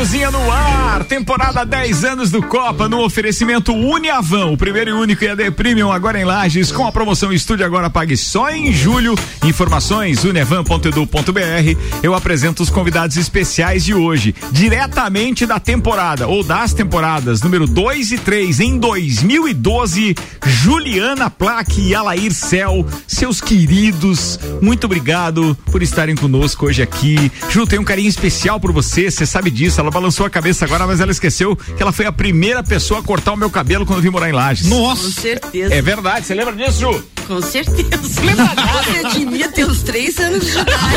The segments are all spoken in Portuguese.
Cozinha no ar, temporada 10 anos do Copa, no oferecimento Uniavan, o primeiro e único EAD Premium agora em Lages, com a promoção Estúdio Agora Pague só em julho. Informações uniavan.edu.br. Eu apresento os convidados especiais de hoje, diretamente da temporada, ou das temporadas número 2 e 3 em 2012, Juliana Plaque e Alair Cel, seus queridos, muito obrigado por estarem conosco hoje aqui. Ju, tem um carinho especial por você, você sabe disso, ela ela balançou a cabeça agora, mas ela esqueceu que ela foi a primeira pessoa a cortar o meu cabelo quando eu vim morar em Lages. Nossa! Com certeza. É verdade, você lembra disso, Ju? Com certeza. Lembra Você devia ter uns três anos de idade.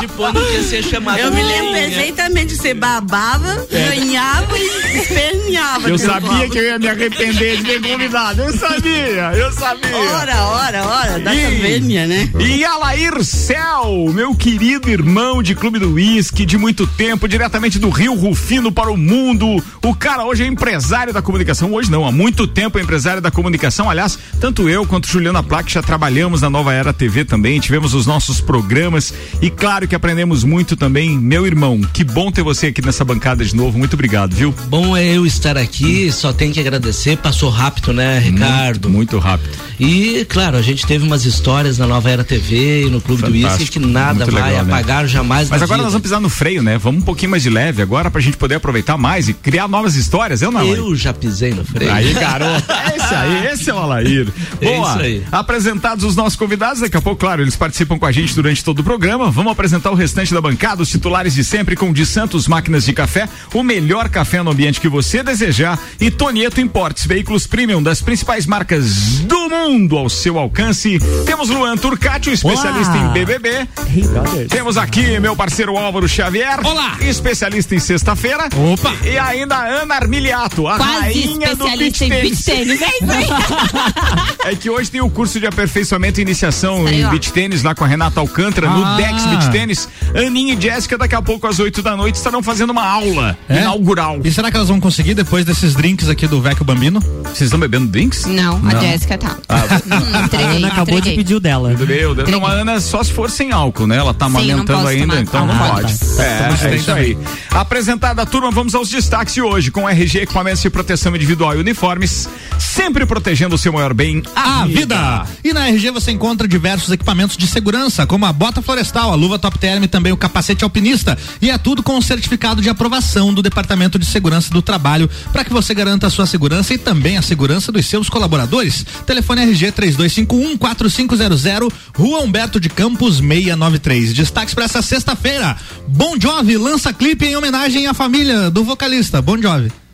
Depois não quer ser chamado. Eu me lembro perfeitamente. Você babava, é. ganhava e esperneava. Eu sabia que eu ia me arrepender de ter convidado. Eu sabia, eu sabia. Ora, ora, ora, da e, né? E Alair Cel, meu querido irmão de Clube do Whisky, de muito tempo, diretamente do Rio Rufino para o mundo. O cara hoje é empresário da comunicação. Hoje não, há muito tempo é empresário da comunicação. Aliás, tanto eu quanto Juliana Plaque já trabalhamos na Nova Era TV também, tivemos os nossos programas e claro que aprendemos muito também. Meu irmão, que bom ter você aqui nessa bancada de novo. Muito obrigado, viu? Bom é eu estar aqui, só tenho que agradecer. Passou rápido, né, Ricardo? Muito, muito rápido. E, claro, a gente teve umas histórias na Nova Era TV e no Clube Fantástico. do Whisky que nada muito vai legal, né? apagar né? jamais. Mas agora vida. nós vamos pisar no freio, né? Vamos um pouquinho mais de leve agora pra gente poder aproveitar mais e criar novas histórias, eu não. Eu já pisei no freio. Aí, garoto. esse aí, esse é o Alair. Boa. É isso aí. Apresentados os nossos convidados, daqui a pouco, claro, eles participam com a gente durante todo o programa. Vamos apresentar o restante da bancada, os titulares de sempre com de Santos Máquinas de Café, o melhor café no ambiente que você desejar e Tonieto Importes, veículos premium das principais marcas do mundo ao seu alcance. Temos Luan Turcati, especialista Olá. em BBB. Hey, Temos aqui meu parceiro Álvaro Xavier. Olá. Especialista em sexta-feira. Opa. E ainda Ana Armiliato, a Quase rainha do beach tênis. É, é que hoje tem o curso de aperfeiçoamento e iniciação Aí, em beach tênis lá com a Renata Alcântara, ah. no Dex Beach Tênis. Aninha e Jéssica, daqui a pouco às 8 da noite, estarão fazendo uma aula é? inaugural. E será que elas vão conseguir depois desses drinks aqui do Vecchio Bambino? Vocês estão bebendo drinks? Não, Não. a Jéssica tá. Ah, hum, entreguei, a Ana acabou entreguei. de pedir o dela. Meu Deus. Não, a Ana só se for sem álcool, né? Ela tá amamentando ainda, tomar. então ah, não pode. Tá. É, é isso aí. Apresentada a turma, vamos aos destaques de hoje com RG Equipamentos de Proteção Individual e Uniformes, sempre protegendo o seu maior bem, a, a vida. vida. E na RG você encontra diversos equipamentos de segurança, como a bota florestal, a luva top term e também o capacete alpinista. E é tudo com o certificado de aprovação do Departamento de Segurança do Trabalho, para que você garanta a sua segurança e também a segurança dos seus colaboradores. Telefone RG 3251 4500, Rua Humberto de Campos 693. Destaques para essa sexta-feira. Bon Jovi lança clipe em homenagem à família do vocalista Bon Jovi.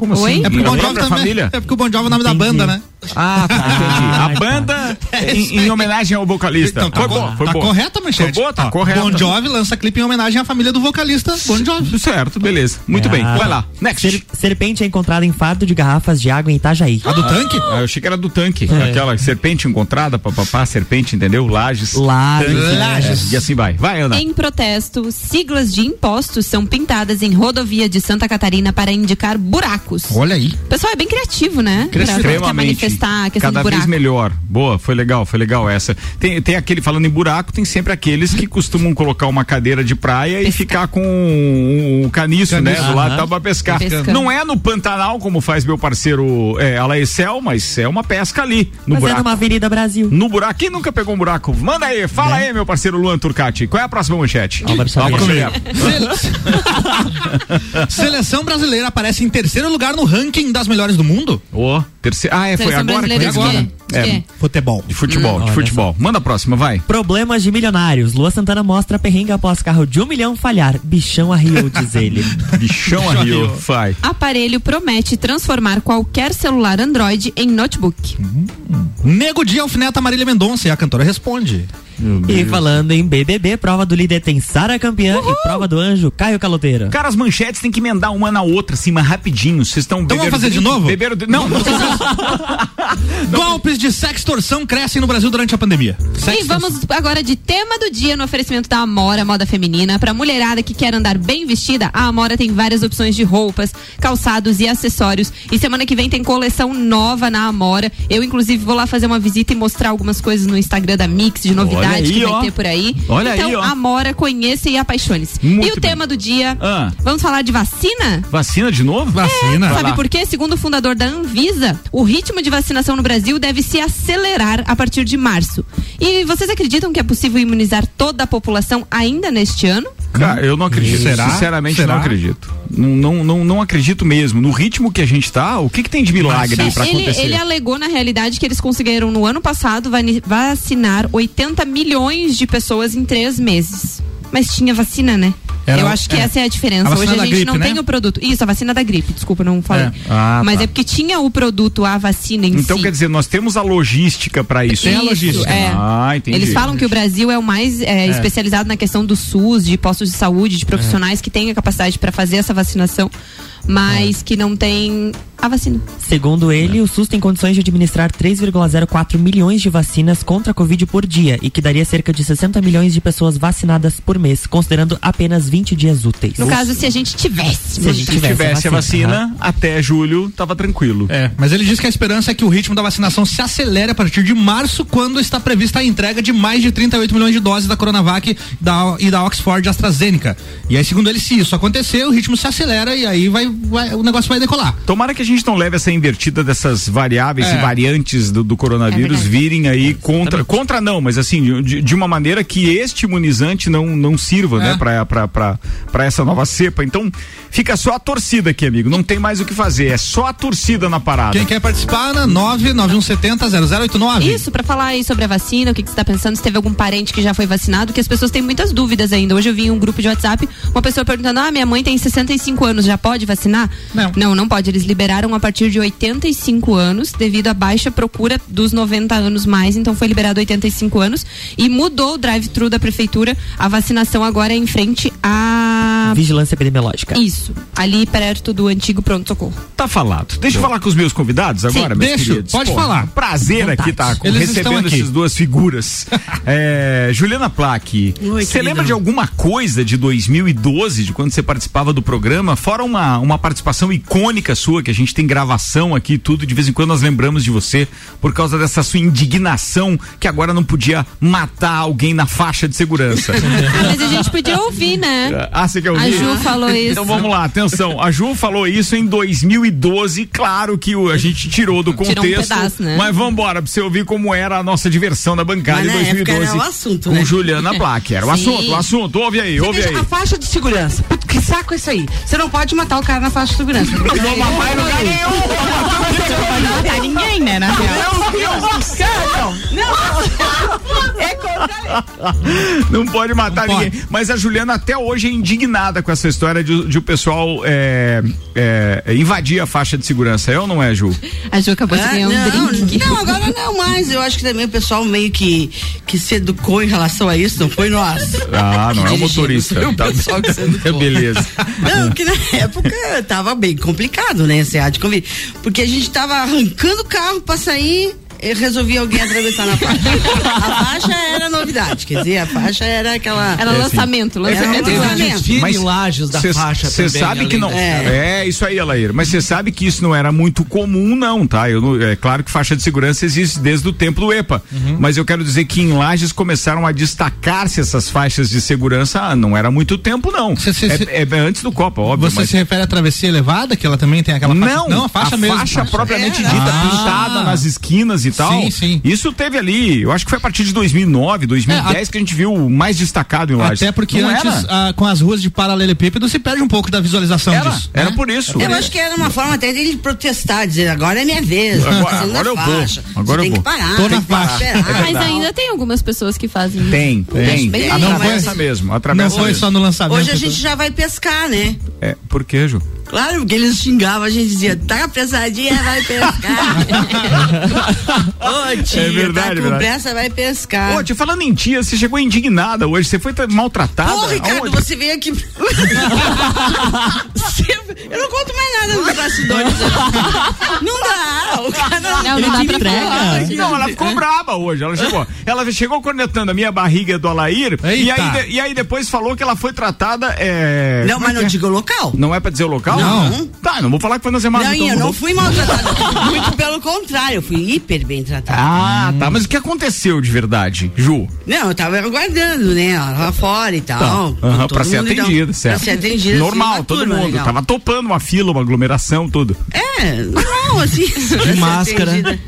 Como assim? É porque, o bon Jovi também, família? é porque o Bon Jovi é o nome Entendi. da banda, né? Ah, tá, entendi. A banda é em, em, homenagem ao vocalista. Então, tá foi bom, foi tá bom. correta, manchete. Foi boa, tá correta. Bon Jovi lança clipe em homenagem à família do vocalista Bon Jovi. Certo, beleza. Muito é. bem. Vai lá. Next. Ser, serpente é encontrada em fardo de garrafas de água em Itajaí. A do tanque? Ah, eu achei que era do tanque. É. Aquela serpente encontrada, papapá, serpente, entendeu? Lages. Lages. Lages. E assim vai. Vai, Ana. Em protesto, siglas de impostos são pintadas em rodovia de Santa Catarina para indicar buracos. Olha aí. O pessoal é bem criativo, né? Extremamente. Manifestar a questão Cada vez melhor. Boa, foi legal, foi legal essa. Tem, tem aquele, falando em buraco, tem sempre aqueles que costumam colocar uma cadeira de praia Pescar. e ficar com o um, caniço, caniço, né? Do lado tá pra pescar. Pescando. Não é no Pantanal, como faz meu parceiro é, Alaecel, mas é uma pesca ali, no Fazendo buraco. uma Avenida Brasil. No buraco. Quem nunca pegou um buraco? Manda aí, fala né? aí, meu parceiro Luan Turcati. Qual é a próxima manchete? Seleção brasileira aparece em terceiro lugar no ranking das melhores do mundo? Oh, terceiro. Ah, é, foi agora? Foi agora. É, futebol. De futebol, hum, de futebol. Manda a próxima, vai. Problemas de milionários. Lua Santana mostra perrengue após carro de um milhão falhar. Bichão arriou, diz ele. Bichão arriou, vai. Aparelho promete transformar qualquer celular Android em notebook. Hum. Nego Dia alfineta Marília Mendonça e a cantora responde. E falando em BBB, prova do líder tem Sara campeã Uhul. e prova do anjo Caio Caloteira. Cara, as manchetes tem que emendar uma na outra, assim, mas rapidinho. Vocês estão Então vamos fazer de novo? Beberam de... Não, não. Golpes de sextorção crescem no Brasil durante a pandemia. E vamos agora de tema do dia no oferecimento da Amora Moda Feminina. Pra mulherada que quer andar bem vestida, a Amora tem várias opções de roupas, calçados e acessórios. E semana que vem tem coleção nova na Amora. Eu, inclusive, vou lá fazer uma visita e mostrar algumas coisas no Instagram da Mix de novidade aí, que vai ó. ter por aí. Olha então, aí, ó. Amora, conheça e apaixone-se. E o bem. tema do dia, Ah. vamos falar de vacina? Vacina de novo? Vacina. Sabe por quê? Segundo o fundador da Anvisa, o ritmo de vacinação no Brasil deve se acelerar a partir de março. E vocês acreditam que é possível imunizar toda a população ainda neste ano? Cara, eu não acredito. Será? Sinceramente, Será? não acredito. Não, não, não, acredito mesmo. No ritmo que a gente tá, o que, que tem de milagre aí pra ele, acontecer? ele alegou, na realidade, que eles conseguiram no ano passado vacinar 80 milhões de pessoas em três meses. Mas tinha vacina, né? Era- Eu acho que é. essa é a diferença. A Hoje a gente gripe, não né? tem o produto. Isso, a vacina da gripe, desculpa, não falei. É. Ah, Mas tá. é porque tinha o produto, a vacina em Então si. quer dizer, nós temos a logística pra isso. Tem a Isso, logística. é. Ah, entendi. Eles falam que o Brasil é o mais é, especializado na questão do SUS, de postos de saúde, de profissionais que têm a capacidade para fazer essa vacinação, mas que não tem a vacina. Segundo ele, o SUS tem condições de administrar 3,04 milhões de vacinas contra a Covid por dia e que daria cerca de 60 milhões de pessoas vacinadas por mês, considerando apenas 20 dias úteis. No caso, se a gente tivesse. Se a gente Se tivesse a vacina, aham. até julho, tava tranquilo. É, mas ele diz que a esperança é que o ritmo da vacinação se acelere a partir de março, quando está prevista a entrega de mais de 38 milhões de doses da Coronavac da- e da Oxford AstraZeneca. E aí, segundo ele, se isso acontecer, o ritmo se acelera e aí vai, vai- o negócio vai decolar. Tomara que a gente não leve essa invertida dessas variáveis É. e variantes do, do É coronavírus verdade. virem aí contra. Contra não, mas assim, de, de uma maneira que este imunizante não, não sirva, É. né, pra, pra, pra, pra essa nova cepa. Então, fica só a torcida aqui, amigo. Não tem mais o que fazer. É só a torcida na parada. Quem quer participar, na 991700089. Isso, pra falar aí sobre a vacina, o que, que você tá pensando, se teve algum parente que já foi vacinado, que as pessoas têm muitas dúvidas ainda. Hoje eu vi em um grupo de WhatsApp uma pessoa perguntando: ah, minha mãe tem 65 anos, já pode vacinar? Não. Não, não pode. Eles liberaram a partir de 85 anos, devido à baixa procura dos 90 anos mais, então foi liberado 85 anos e mudou o drive-thru da prefeitura. A vacinação agora é em frente a. Vigilância epidemiológica. Isso, ali perto do antigo pronto-socorro. Tá falado. Deixa eu falar com os meus convidados agora, meus deixa, queridos. pode falar. Prazer aqui tá com- Eles estão recebendo aqui. essas duas figuras. É, Juliana Plaque, você lembra de alguma coisa de 2012, de quando você participava do programa? Fora uma, uma participação icônica sua, que a gente tem gravação aqui e tudo, de vez em quando nós lembramos de você, por causa dessa sua indignação que agora não podia matar alguém na faixa de segurança. Ah, mas a gente podia ouvir, né? Ah, você quer ouvir? A Ju falou isso. Então vamos lá, atenção. A Ju falou isso em 2012. Claro que a gente tirou do Tirou um contexto. pedaço, né? Mas vamos embora pra você ouvir como era a nossa diversão na bancada Mas em na época 2012. era o assunto, com né? Juliana Black. Era o Sim. assunto, o assunto. Ouve aí, ouve aí. A faixa de segurança. Puta, que saco é isso aí. Você não pode matar o cara na faixa de segurança. Não vou matar em lugar nenhum. Não pode matar ninguém, né, na real. Meu Deus do céu! É contra Não pode matar Não ninguém. Mas a Juliana até hoje é indignada com essa história de, de o pessoal é, é, invadir a faixa de segurança. É ou não é, Ju? A Ju acabou de Ah, ganhar um não, drink. não, agora não mais. Eu acho que também o pessoal meio que, que se educou em relação a isso, não foi nós. Ah, não é o motorista. foi o Tá- pessoal que se educou. Beleza. Não, que na época tava bem complicado, né? De. Porque a gente tava arrancando o carro pra sair. Eu resolvi alguém atravessar na faixa. A faixa era novidade, quer dizer, a faixa era aquela. Era lançamento, lançamento. Era um lançamento. em Lages da faixa Você sabe que não. disso. É. isso aí, Alair. Mas você sabe que isso não era muito comum, não, tá? Eu não- é claro que faixa de segurança existe desde o tempo do EPA. Uhum. Mas eu quero dizer que em Lages começaram a destacar-se essas faixas de segurança ah, não era muito tempo, não. Cê- cê- é, cê- é antes do Copa, óbvio. Você mas... se refere à travessia elevada, que ela também tem aquela faixa? Não, não a faixa mesmo. faixa propriamente É. dita, Ah. pintada nas esquinas e tal. Sim, sim. Isso teve ali, eu acho que foi a partir de 2009, 2010 que a gente viu o mais destacado em Lages. Até porque Não antes, ah, com as ruas de paralelepípedo, se perde um pouco da visualização Era, disso. era né? por isso. Eu acho que era uma forma até dele protestar, dizer, agora é minha vez. Agora- agora eu vou, agora Você eu tem vou. que parar. Tô na tem que parar, faixa. esperar. Mas ainda tem algumas pessoas que fazem isso. Tem, tem. bem legal. Atravessa Mas- mesmo, Não atravessa foi mesmo. só no lançamento. Hoje a gente já vai pescar, né? É, por quê, Ju? Claro, porque eles xingavam, a gente dizia, tá apressadinha, vai pescar. Ô, tia, É verdade, tá com verdade. pressa, vai pescar. Ô, te falando em tia, você chegou indignada hoje, você foi tra- maltratada? Pô, Ricardo, Aonde? você veio aqui. Eu não conto mais nada nos bastidores. Não dá. O cara Não, não dá pra falar. Não, ela ficou braba hoje. Ela chegou. Ela chegou cornetando a minha barriga do Alair e aí, e aí depois falou que ela foi tratada. É... Não, como mas é não é? diga o local. Não é pra dizer o local? Não. Tá, não vou falar que foi na semana. Não, então eu não vou- fui maltratada. Muito pelo contrário, eu fui hiper bem tratada. Ah, tá. Mas o que aconteceu de verdade, Ju? Não, eu tava aguardando, né? Ela tava fora e tal. Tá. Aham, Todo pra ser mundo, então, atendida, certo? Pra ser atendida. Normal, assim, todo turma mundo. legal. Tava topando uma fila, uma aglomeração, tudo. É, normal, assim. De máscara.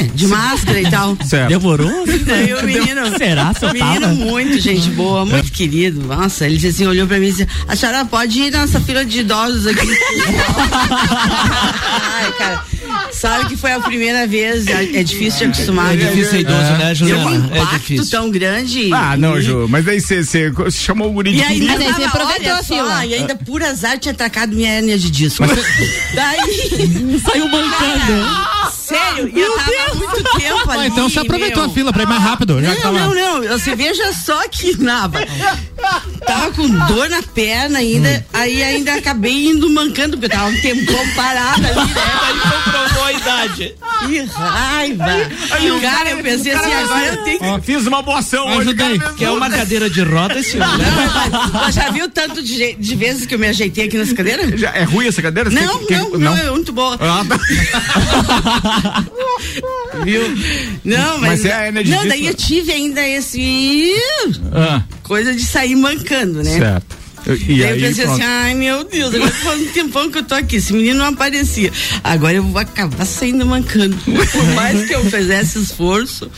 É, de máscara e tal. Certo. Demorou? Daí o menino. Será? O menino tava? muito gente boa, muito querido. Nossa, ele assim, olhou pra mim e disse, a senhora pode ir nessa fila de idosos aqui. Ai, cara, sabe que foi a primeira vez, é é difícil de acostumar. É difícil ser idoso, né, Deu um Juliana? É impacto difícil. tão grande. Ah, não, E- Ju. Mas aí você chamou o guri de E ainda, Mas aí você aproveitou fila. E ainda por azar tinha atacado minha hérnia de disco. Daí. Saiu mancando. Sério, e eu tava há muito tempo ali. Ah, então você aproveitou meu. a fila pra ir mais rápido. Não, tava... não, não. Você veja só que nada. Tava com dor na perna ainda, aí ainda acabei indo mancando, porque eu tava um tempão parada ali, né? comprovou a idade. Que raiva. cara, eu pensei assim, agora eu tenho que. Ó, fiz uma boa ação hoje. Ajudei. cara. Quer uma cadeira de roda esse homem? Não, mas, já viu tanto de, de vezes que eu me ajeitei aqui nessa cadeira? Já- É ruim essa cadeira? Não, tem que- não, que- não, é muito boa. Ah, tá. Viu? Não, mas. Mas é a hérnia de Não, daí eu tive ainda esse. Ah, Coisa de sair mancando, né? certo. E aí, eu pensei pronto. assim, ai meu Deus, agora faz um tempão que eu tô aqui, esse menino não aparecia. Agora eu vou acabar saindo mancando. Por mais que eu fizesse esforço.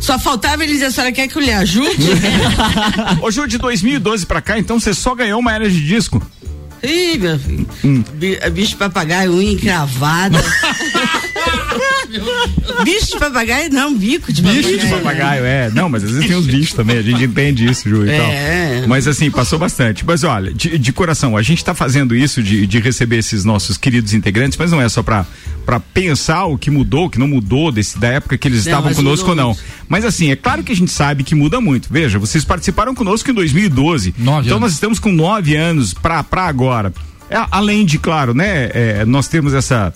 Só faltava ele dizer, a senhora quer que eu lhe ajude? Ô, Ju, de 2012 pra cá, então você só ganhou uma era de disco. Ih, meu filho. Hum. Bi- Bicho papagaio, unha encravada. bicho de papagaio, não, bico de papagaio. Bicho de papagaio, é. Não, mas às vezes tem uns bichos também, a gente entende isso, Ju, e É. tal. Mas assim, passou bastante. Mas olha, de, de coração, a gente tá fazendo isso de, de receber esses nossos queridos integrantes, mas não é só pra, pra pensar o que mudou, o que não mudou desse, da época que eles Não, estavam conosco ou não. Mas assim, é claro que a gente sabe que muda muito. Veja, vocês participaram conosco em 2012. Nove então anos. nós estamos com nove anos pra, pra agora. É, além de, claro, né, é, nós temos essa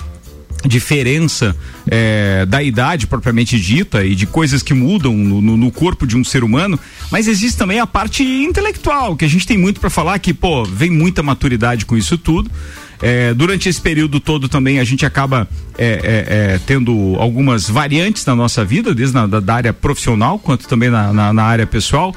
diferença é, da idade propriamente dita e de coisas que mudam no, no- no corpo de um ser humano, mas existe também a parte intelectual, que a gente tem muito para falar que, pô, vem muita maturidade com isso tudo. É, durante esse período todo também a gente acaba é, é, é, tendo algumas variantes na nossa vida, desde na, da, da área profissional quanto também na, na, na área pessoal.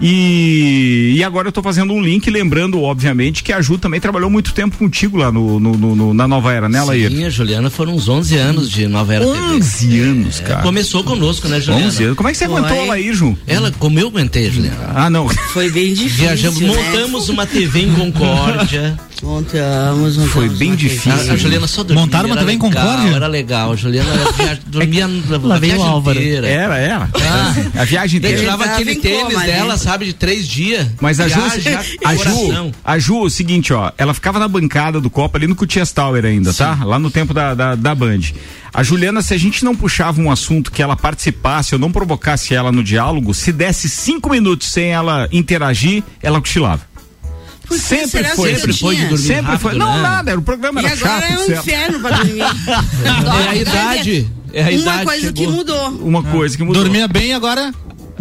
E, e agora eu tô fazendo um link, lembrando, obviamente, que a Ju também trabalhou muito tempo contigo lá no, no- no- no- na Nova Era, né, Laíra? Sim, a Juliana foram uns 11 anos de Nova Era TV. 11 anos, É, cara. começou conosco, né, Juliana? 11 anos. Como é que você Foi. aguentou lá aí, Ju? Ela, como eu aguentei, Juliana. Ah, não. Foi bem difícil. Viajamos, né? montamos uma TV em Concórdia. Montamos, montamos. Foi bem difícil. TV. A, a Juliana só dormia. Montaram uma TV em legal, Concórdia? Era legal. A Juliana via- dormia Lá a viagem Álvaro. inteira. Era, era. a viagem inteira. tirava Ele aquele tênis coma, dela, né? Sabe, de três dias. Mas a Ju, a Ju, a Ju, o seguinte, ó, ela ficava na bancada do Copa ali no Cutias Tower ainda, tá? Lá no tempo da, da, da Band. A Juliana, se a gente não puxava um assunto que ela participasse ou não provocasse ela no diálogo, se desse cinco minutos sem ela interagir, ela cochilava. Por que Sempre foi, sempre foi de dormir. Sempre rápido, foi. Não, né? nada, era, o programa E era agora chato. é um inferno pra dormir. É a idade. É a Uma idade coisa chegou. que mudou. Uma coisa que mudou. Dormia bem agora.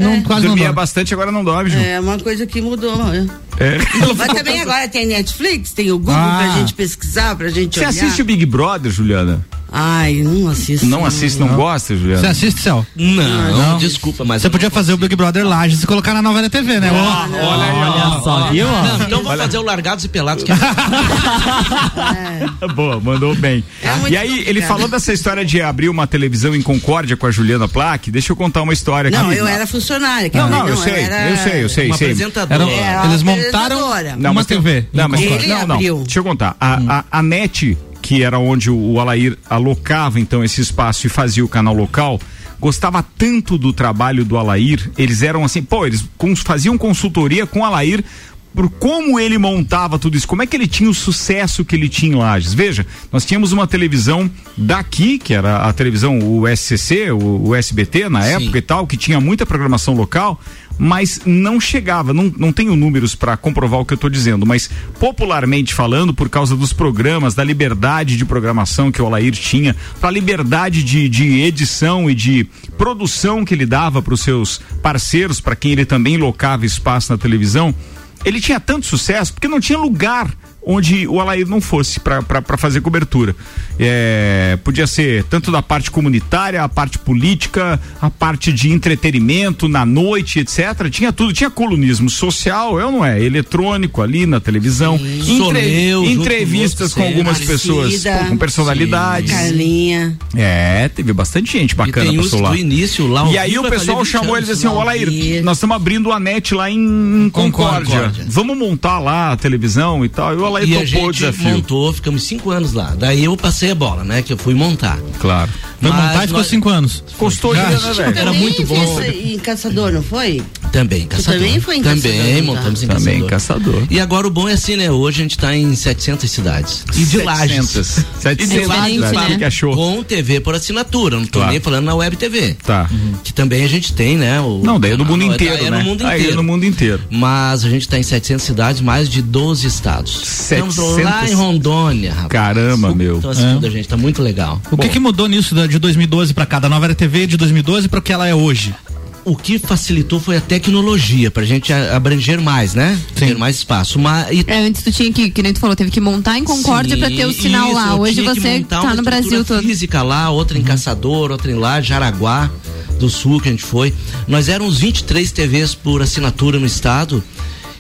Não, quase não Dormia dorme. bastante, agora não dorme, Ju. É uma coisa que mudou. é. É. Mas também agora tem Netflix, tem o Google Ah. pra gente pesquisar, pra gente Você olhar. assiste o Big Brother, Juliana? Ai, não assisto. Não assiste, não, gosta, Você Juliana? assiste, Céu? Não, Não. desculpa, mas. Você eu podia não fazer o Big Brother Lages e colocar na Nova TV, né? Ó, Olha aí, ó. Olha só, viu? Não, então vamos fazer o Largados e Pelados. Que é Boa, mandou bem. É e aí, ele complicado. falou dessa história de abrir uma televisão em Concórdia com a Juliana Plaque. Deixa eu contar uma história aqui. Não, eu era funcionária. Não, não, eu sei, eu sei, eu sei, uma sei. apresentadora. Era- eles montaram. Não, uma mas tem- TV. Não, mas Ele não, não. abriu. Deixa eu contar. A, a, a NET, que era onde o, Alair alocava então esse espaço e fazia o canal local, gostava tanto do trabalho do Alair, eles eram assim, pô, eles faziam consultoria com o Alair por como ele montava tudo isso, como é que ele tinha o sucesso que ele tinha em Lages. Veja, nós tínhamos uma televisão daqui, que era a televisão, o SCC, o, o SBT na Sim. época e tal, que tinha muita programação local, mas não chegava, não, não tenho números para comprovar o que eu estou dizendo, mas popularmente falando, por causa dos programas, da liberdade de programação que o Alair tinha, para a liberdade de, de edição e de produção que ele dava para os seus parceiros, para quem ele também locava espaço na televisão, ele tinha tanto sucesso porque não tinha lugar onde o Alair não fosse para fazer cobertura. É, podia ser tanto da parte comunitária, a parte política, a parte de entretenimento na noite, etc. Tinha tudo, tinha colunismo social, eu não é, eletrônico ali na televisão, Entre, entrevistas com, com algumas pessoas pô, com personalidades. Carlinha. É, teve bastante gente bacana passou lá. início lá. E aí o pessoal chamou eles assim, ó, Alair, nós estamos abrindo a net lá em Concórdia. Concórdia. Vamos montar lá a televisão e tal. E o Alair e topou a gente o desafio. montou, ficamos cinco anos lá. Daí eu passei a bola, né? Que eu fui montar. Claro. Foi montar e ficou cinco anos. Custou né, velho? Era muito bom. Em Caçador, não foi? Também, Caçador. também foi em Também, Caçador, montamos tá. em Caçador. Também Caçador. E agora o bom é assim, né? Hoje a gente tá em 700 cidades. E de Lages. 700. 700 né? que achou. Com TV por assinatura, não tô claro. nem falando na Web TV. Tá. Uhum. Que também a gente tem, né? O, não, daí é no mundo inteiro, é, né? no mundo inteiro. Aí é no mundo inteiro. Mas a gente tá em 700 cidades, mais de 12 estados. 700... Estamos lá em Rondônia, rapaz. Caramba, meu. Então assistindo é. a gente, tá muito legal. O que que mudou nisso de 2012 pra cá, da Nova Era TV de 2012 para o que ela é hoje? o que facilitou foi a tecnologia, pra gente abranger mais, né? Sim. Ter mais espaço. Mas, e... é, antes tu tinha que, que nem tu falou, teve que montar em Concórdia para ter o sinal isso, lá. Hoje você tá no Brasil todo. física lá, outra em Caçador, outra em lá, Jaraguá do Sul que a gente foi. Nós éramos 23 TVs por assinatura no estado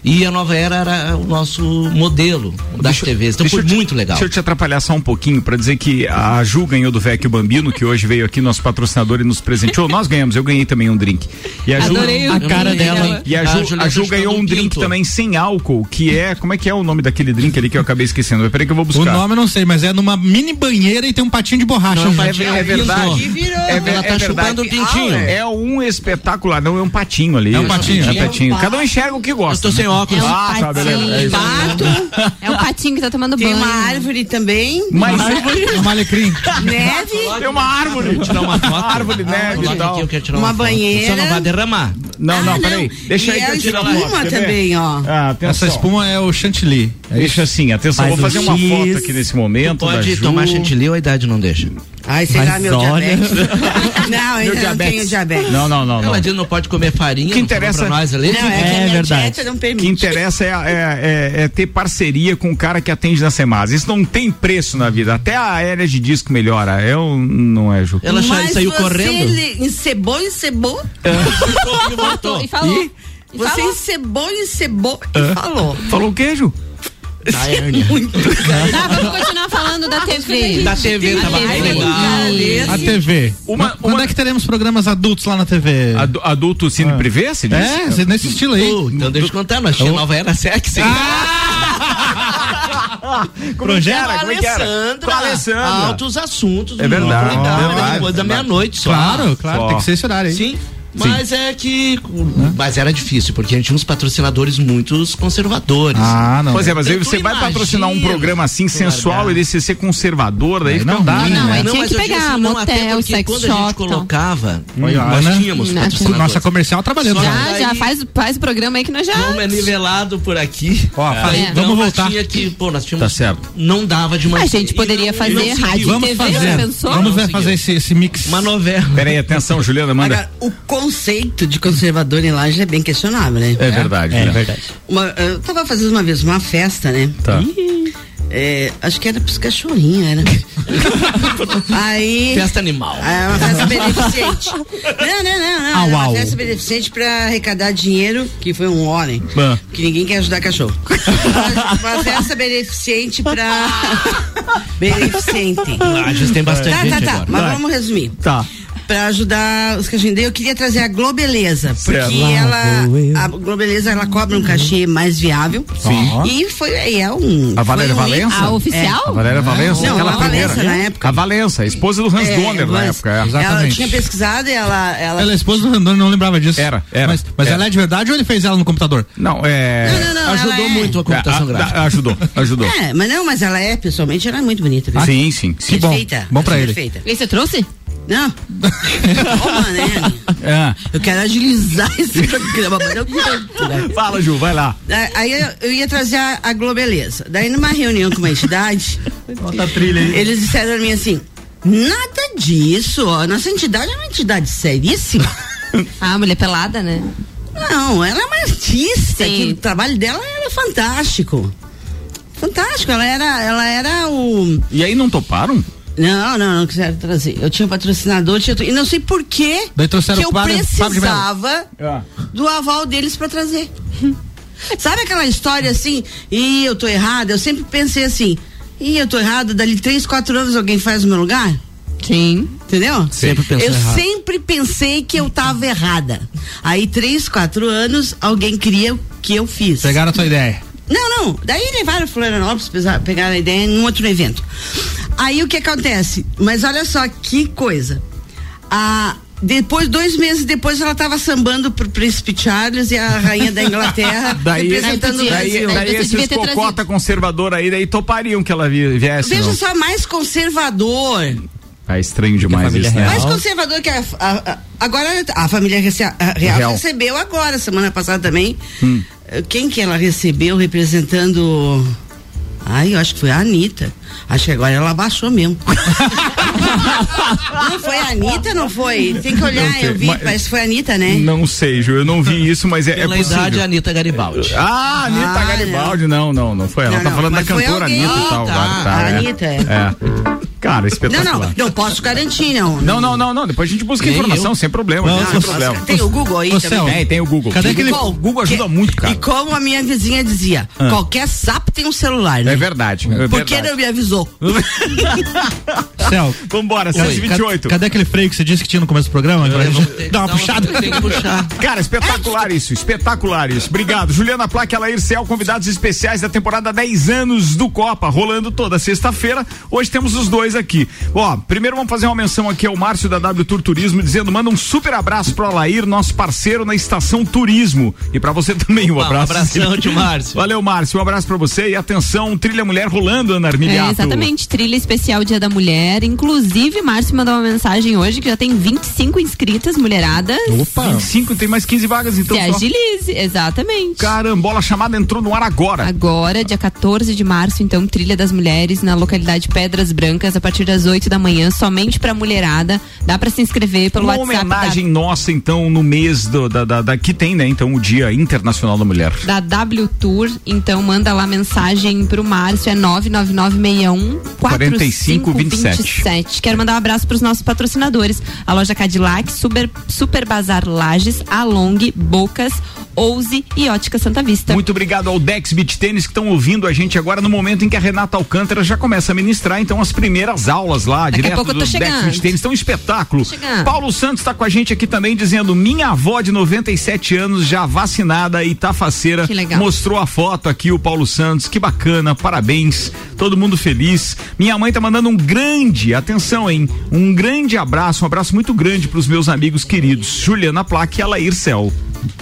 e a Nova Era era o nosso modelo das deixa, TVs. Então foi te, muito legal. Deixa eu te atrapalhar só um pouquinho para dizer que a Ju ganhou do Vecchio Bambino, que hoje veio aqui, nosso patrocinador, e nos presenteou. Nós ganhamos, eu ganhei também um drink. E a Ju, Adorei a cara dela. E a Ju, a, Ju ganhou um drink também sem álcool, que é. Como é que é o nome daquele drink ali que eu acabei esquecendo? Peraí que eu vou buscar. O nome eu não sei, mas é numa mini banheira e tem um patinho de borracha. Não, é, é, verdade. É, é, ela tá chupando um pintinho. É um espetacular, não é um patinho ali. É um patinho. É um patinho. Cada um enxerga o que gosta. Eu tô sem óculos. Ah, beleza. É, Pato. É o patinho que tá tomando Tem banho. Tem uma árvore também. Mas árvore. um alecrim. Neve. Tem uma árvore. Tirar uma foto. árvore, neve e tal. Uma, uma banheira. Você não vai derramar. Não, não, ah, peraí. Deixa aí que eu tiro a espuma também, ó. Ah, Essa espuma é o chantilly. É deixa assim, atenção, vou fazer uma foto aqui nesse momento. pode tomar chantilly ou a idade não deixa? Ai, sei lá, meu olha... diabetes. não, ainda diabetes. não tenho diabetes. Não, não, não. Ela diz não pode comer farinha. que interessa pra nós ali. Não, é, é verdade. Não permite. que interessa é, é, é, é, ter parceria com o cara que atende na Semasa. Isso não tem preço na vida. Até a aérea de disco melhora. Eu não é, Ju. Ela Mas saiu correndo. Você encebou, encebou. É. e falou. E? Você encebou, encebou e falou. Falou o quê, Ju? Da hérnia. Muito. Tá, vamos continuar falando da TV. Da TV, tava TV. legal. A TV. Uma, Quando uma... é que teremos programas adultos lá na TV? Ad, adulto cine ah. privê, se diz? É, nesse estilo aí. Uh, então deixa eu contar, nós tinha nova era sexy. Ah! Projeto com é Alessandra. Com a Alessandra. Altos assuntos. É verdade. É verdade. Depois da meia-noite só. Claro, claro. Só. Tem que ser esse horário aí. Sim. Mas Sim. é que. Mas era difícil, porque a gente tinha uns patrocinadores muito conservadores. Ah, não. Pois é, mas aí você vai patrocinar um programa assim sensual e desse ser conservador, daí não dá, né? Não, aí tinha que pegar assim, motel, sex quando shop. a gente colocava, nós tínhamos patrocinadores. Nossa comercial trabalhando. Já, já faz, faz o programa aí que nós já. Como é nivelado por aqui. Ó, é. Vamos voltar. Tinha que, pô, nós tínhamos. Tá certo. Não dava de uma. A gente poderia fazer rádio Vamos TV, fazer. pensou? Vamos fazer esse mix. Uma novela. Peraí, atenção, Juliana, manda. O conceito de conservador em Laje é bem questionável, né? É, verdade. É, né? verdade. Uma, eu tava fazendo uma vez uma festa, né? Tá. é, acho que era pros cachorrinhos, era. Aí. Festa animal. É uma festa beneficente. Não, não, não, não. Au, era uma festa beneficente pra arrecadar dinheiro, que foi um homem. Ah. Que ninguém quer ajudar cachorro. uma festa beneficente pra. beneficente. Lages tem bastante tá, gente. Tá, tá, agora. mas Vai. vamos resumir. Tá. Pra ajudar os. Daí eu queria trazer a Globeleza, porque ela, a Globeleza, ela cobra um cachê mais viável. Sim. E foi, e é um. A Valéria um Valença? A oficial? A Valéria Valença, Não, aquela a Valença, primeira. na época. A Valença, a esposa do Hans É, Donner na época. é. Ela Exatamente. tinha pesquisado e ela. ela Ela é esposa do Randone, não lembrava disso. Era, era. Mas, mas Era. ela é de verdade ou ele fez ela no computador? Não, é. Não, não, não, Ajudou ela é- muito a computação É, a- gráfica. a- ajudou, ajudou. É, mas não, mas ela é, pessoalmente, ela é muito bonita. viu? Sim, sim, sim. bom. Perfeita. Bom pra Acho ele. Perfeita. E você trouxe? Não. Toma, né? É. Eu quero agilizar esse programa, mas né? Fala, Ju, vai lá. Aí- Aí eu, eu ia trazer a, a Globeleza. Daí numa reunião com uma entidade, Bota a trilha aí. eles disseram pra mim assim: nada disso, ó. Nossa entidade é uma entidade seríssima. Ah, mulher pelada, né? Não, ela é uma artista, o trabalho dela era fantástico. Fantástico, ela era, ela era o. E aí não toparam? Não, não, não quiseram trazer. Eu tinha um patrocinador, tinha, e não sei por quê Daí trouxeram que eu o Fábio- precisava É. do aval deles pra trazer. Sabe aquela história assim, e eu tô errada? Eu sempre pensei assim, e eu tô errada, dali três, quatro anos alguém faz o meu lugar? Sim. Entendeu? Sempre pensou Eu errado. sempre pensei que eu tava errada. Aí, três, quatro anos, alguém queria o que eu fiz. Pegaram a tua ideia. Não, não. Daí levaram Florianópolis, pegaram a ideia em um outro evento. Aí o que acontece? Mas olha só que coisa. A, depois, dois meses depois, ela estava sambando pro Príncipe Charles e a rainha da Inglaterra Daí, representando Aí o daí, Brasil. Aí daí devia esses cocota trazido. conservador aí, daí topariam que ela vi- viesse. Veja não. só, mais conservador. É estranho demais isso, né? Mais conservador que a, a- a- agora a família rece- a real, Real. recebeu agora, semana passada também. Hum. Quem que ela recebeu representando. Ai, eu acho que foi a Anitta. Acho que agora ela baixou mesmo. não foi a Anitta, não foi? Tem que olhar, Não eu vi, mas- parece que foi a Anitta, né? Não sei, Ju, eu não vi isso, mas é, é Pela possível. idade, a Anitta Garibaldi. Ah, Anitta Ah, Garibaldi, não. não, não, foi ela. Não, tá não, falando da cantora. Anitta e tal. Ah, agora, tá, a é. Anitta, é. É. Cara, Não, espetacular. não, não posso garantir, não. Não, não, não, não. Depois a gente busca Nem informação, eu. sem problema. Não, sem você- problema. Tem o Google aí Ô, também. Céu, Tem, tem o Google. Cadê aquele- Google, Google ajuda Que- muito, cara. E como a minha vizinha dizia, Ah. qualquer sapo tem um celular, né? É verdade. É Por que não me avisou? Céu. Vambora, cadê- 628. Cadê aquele freio que você disse que tinha no começo do programa? Gente que dar uma puxada. Tem que puxar. Cara, espetacular isso, espetacular isso. Obrigado. Juliana Plaque, Alair Cel, convidados especiais da temporada 10 anos do Copa, rolando toda sexta-feira. Hoje temos os dois aqui. Ó, primeiro vamos fazer uma menção aqui ao Márcio da W Tour Turismo, dizendo: manda um super abraço pro Alair, nosso parceiro na estação Turismo. E pra você também, um Um abraço. abração, tio Márcio. Valeu, Márcio. Um abraço pra você e atenção, trilha mulher rolando, Ana Armiliato. É, exatamente, trilha especial Dia da Mulher. Inclusive, Márcio mandou uma mensagem hoje que já tem 25 inscritas, mulheradas. Opa! 25, tem mais 15 vagas então Se só. agilize, exatamente. Carambola, a chamada entrou no ar agora. Agora, dia 14 de março, então, Trilha das Mulheres na localidade Pedras Brancas, a partir das 8 da manhã, somente pra mulherada. Dá pra se inscrever pelo Uma WhatsApp homenagem nossa, então, no mês do, da, da, da- que tem, né? Então, o Dia Internacional da Mulher. da, da W Tour. Então, manda lá mensagem pro Márcio, é 99961 4527. Quero mandar um abraço pros nossos patrocinadores: a loja Cadillac, Super, Super Bazar Lages, Along, Bocas, Ouse e Ótica Santa Vista. Muito obrigado ao Dex Beach Tênis que estão ouvindo a gente agora no momento em que a Renata Alcântara já começa a ministrar, então, as primeiras aulas lá, Daqui a direto pouco eu do. Beach Tênis. Então, um espetáculo. Chegando. Paulo Santos está com a gente aqui também dizendo: minha avó de 97 anos, já vacinada e tá faceira. Que legal. Mostrou a foto aqui, o Paulo Santos. Que bacana, parabéns. Todo mundo feliz. Minha mãe tá mandando um grande, atenção, hein? Um grande abraço, um abraço muito grande pros meus amigos queridos, Juliana Plaque e Alair Cel.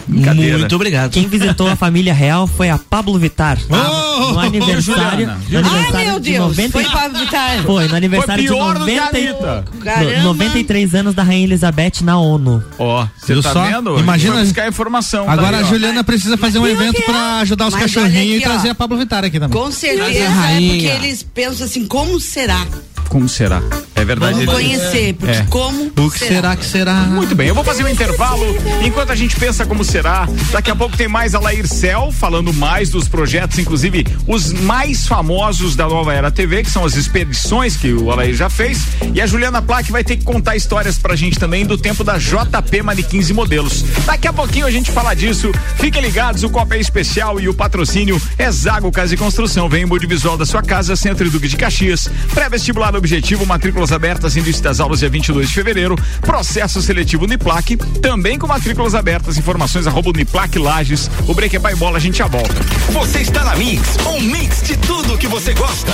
Muito obrigado. Quem visitou a família real foi a Pablo Vittar. Oh, no aniversário, no aniversário Ai, meu de Deus, 90 foi pra Vitar. Foi, no aniversário Foi pior de do que a 90, e-. Caramba. no- 93 anos da Rainha Elizabeth na ONU. Ó, você tá só? vendo? Imagina- Foi buscar informação. tá Agora aí, a. Juliana precisa fazer um Mas evento que é. pra ajudar os Mas cachorrinhos aqui, e trazer ó. a Pablo Vittar aqui também. Com certeza, é porque eles pensam assim, como será? Como será? É verdade. Vamos conhecer, porque É. como O que será que será? Muito bem, eu vou fazer um intervalo enquanto a gente pensa como será. Daqui a pouco tem mais a Lair Cel falando mais dos projetos, inclusive os mais famosos da Nova Era TV, que são as expedições que o Alair já fez. E a Juliana Plaque vai ter que contar histórias pra gente também do tempo da JP Manequins e Modelos. Daqui a pouquinho a gente fala disso. Fiquem ligados, o Copa é especial e o patrocínio é Zago Casa e Construção. Vem em Budivisual da sua casa, Centro e Duque de Caxias. Pré-vestibular objetivo, matrículas matrículas abertas, início das aulas dia 22 de fevereiro. Processo seletivo Uniplac, também com matrículas abertas. Informações arroba Uniplac Lages. O break é pai bola, a gente já volta. Você está na Mix, um mix de tudo que você gosta.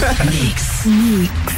mix. Mix.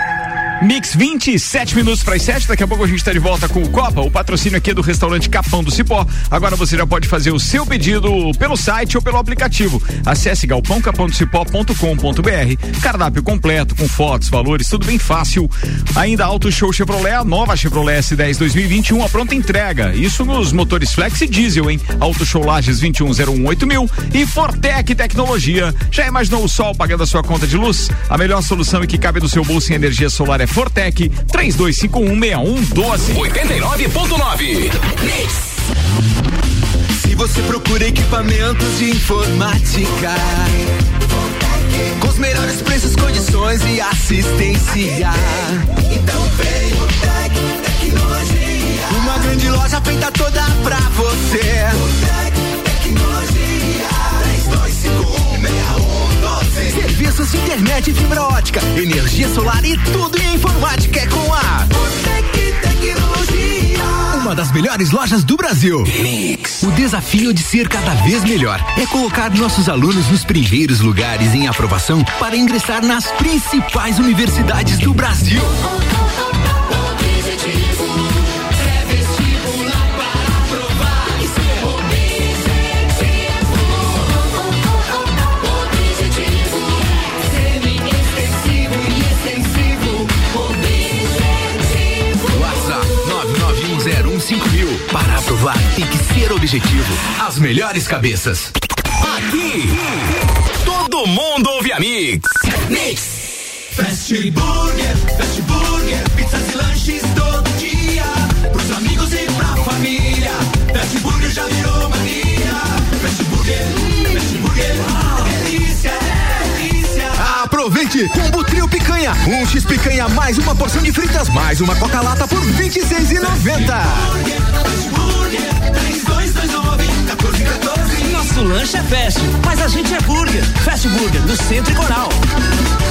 Mix 27 minutos para as 7. Daqui a pouco a gente está de volta com o Copa. O patrocínio aqui é do restaurante Capão do Cipó. Agora você já pode fazer o seu pedido pelo site ou pelo aplicativo. Acesse galpãocapãodocipó.com.br. Cardápio completo, com fotos, valores, tudo bem fácil. Ainda Auto Show Chevrolet, a nova Chevrolet S10 2021, a pronta entrega. Isso nos motores Flex e Diesel, hein? Auto Show Lages 21018000 mil e Fortec Tecnologia. Já imaginou o sol pagando a sua conta de luz? A melhor solução e que cabe no seu bolso em energia solar é Fortec 32516112. 89.9. Se você procura equipamentos de informática, com os melhores preços, condições e assistência, então vem o Tec Tecnologia. Uma grande loja feita toda pra você. Tec Tecnologia. 32516112. Serviços de internet e fibra ótica, energia solar e tudo em informática é com a Tec Tecnologia. Uma das melhores lojas do Brasil. Mix. O desafio de ser cada vez melhor é colocar nossos alunos nos primeiros lugares em aprovação para ingressar nas principais universidades do Brasil. Aprovar tem que ser objetivo. As melhores cabeças. Aqui, todo mundo ouve a Mix. Mix. Fast Burger, Fast Burger, pizzas e lanches todo dia. Pros amigos e pra família. Fast Burger já virou mania. Fast Burger, Fast Burger. Aproveite! Combo Trio Picanha. Um X picanha mais uma porção de fritas mais uma Coca-Lata por R$ 26,90. Nosso lanche é fast, mas a gente é burger. Fast Burger, no Centro e Coral.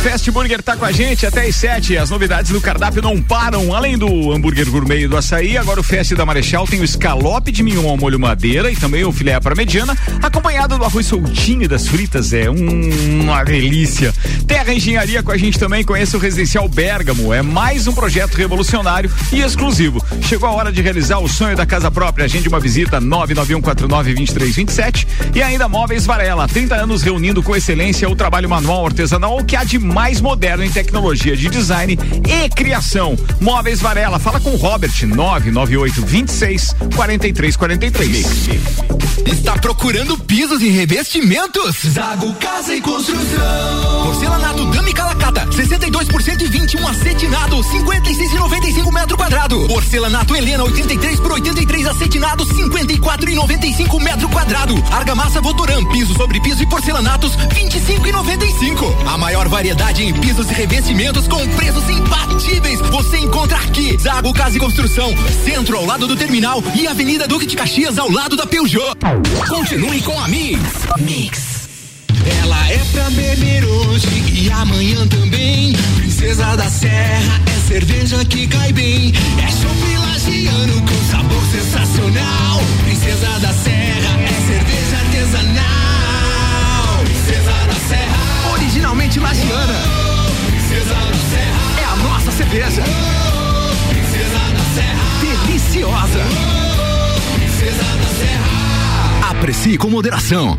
Fast Burger tá com a gente até às 7. As novidades do cardápio não param. Além do hambúrguer gourmet e do açaí, agora o Fest da Marechal tem o escalope de mignon ao molho madeira e também o filé para mediana, acompanhado do arroz soltinho e das fritas. É um- uma delícia. Terra Engenharia com a gente também. Conheça o Residencial Bergamo. É mais um projeto revolucionário e exclusivo. Chegou a hora de realizar o sonho da casa própria. Agende uma visita 991492327 e ainda Móveis Varela, 30 anos reunindo com excelência o trabalho manual artesanal que há de mais moderno em tecnologia de design e criação. Móveis Varela, fala com o Robert, 998 26 43 43. Está procurando pisos e revestimentos? Zago Casa e Construção. Porcelanato Dami Calacata, 62% e 21 acetinado, 56,95 metro quadrado. Porcelanato Helena, 83 por 83 acetinado, 54,95 metro quadrado. Argamassa Votoran, piso sobre piso e porcelanatos, 25,95. A maior variedade em pisos e revestimentos com preços imbatíveis. Você encontra aqui. Zago Casa e Construção, centro ao lado do terminal e Avenida Duque de Caxias ao lado da Peugeot. Continue com a Mix. Mix. Ela é pra beber hoje e amanhã também. Princesa da Serra é cerveja que cai bem. É chopp lagiano com sabor sensacional. Princesa da Serra originalmente lagiana. É a nossa cerveja. Deliciosa. Aprecie com moderação.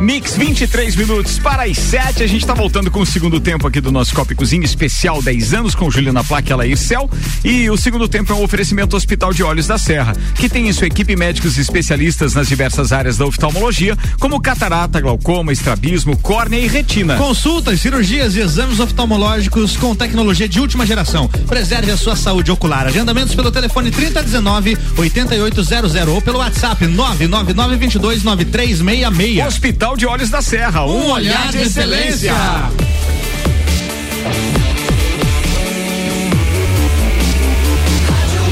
Mix 23 minutos para as 7. A gente está voltando com o segundo tempo aqui do nosso Copa Cozinha especial 10 anos com Juliana Plaque, e Céu. E o segundo tempo é um oferecimento Hospital de Olhos da Serra, que tem em sua equipe médicos especialistas nas diversas áreas da oftalmologia, como catarata, glaucoma, estrabismo, córnea e retina. Consultas, cirurgias e exames oftalmológicos com tecnologia de última geração. Preserve a sua saúde ocular. Agendamentos pelo telefone 3019 8800 ou pelo WhatsApp 999 22 9366. Hospital de Olhos da Serra, um, olhar de excelência.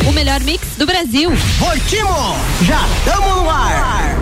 O melhor mix do Brasil. Voltimo, já estamos no ar.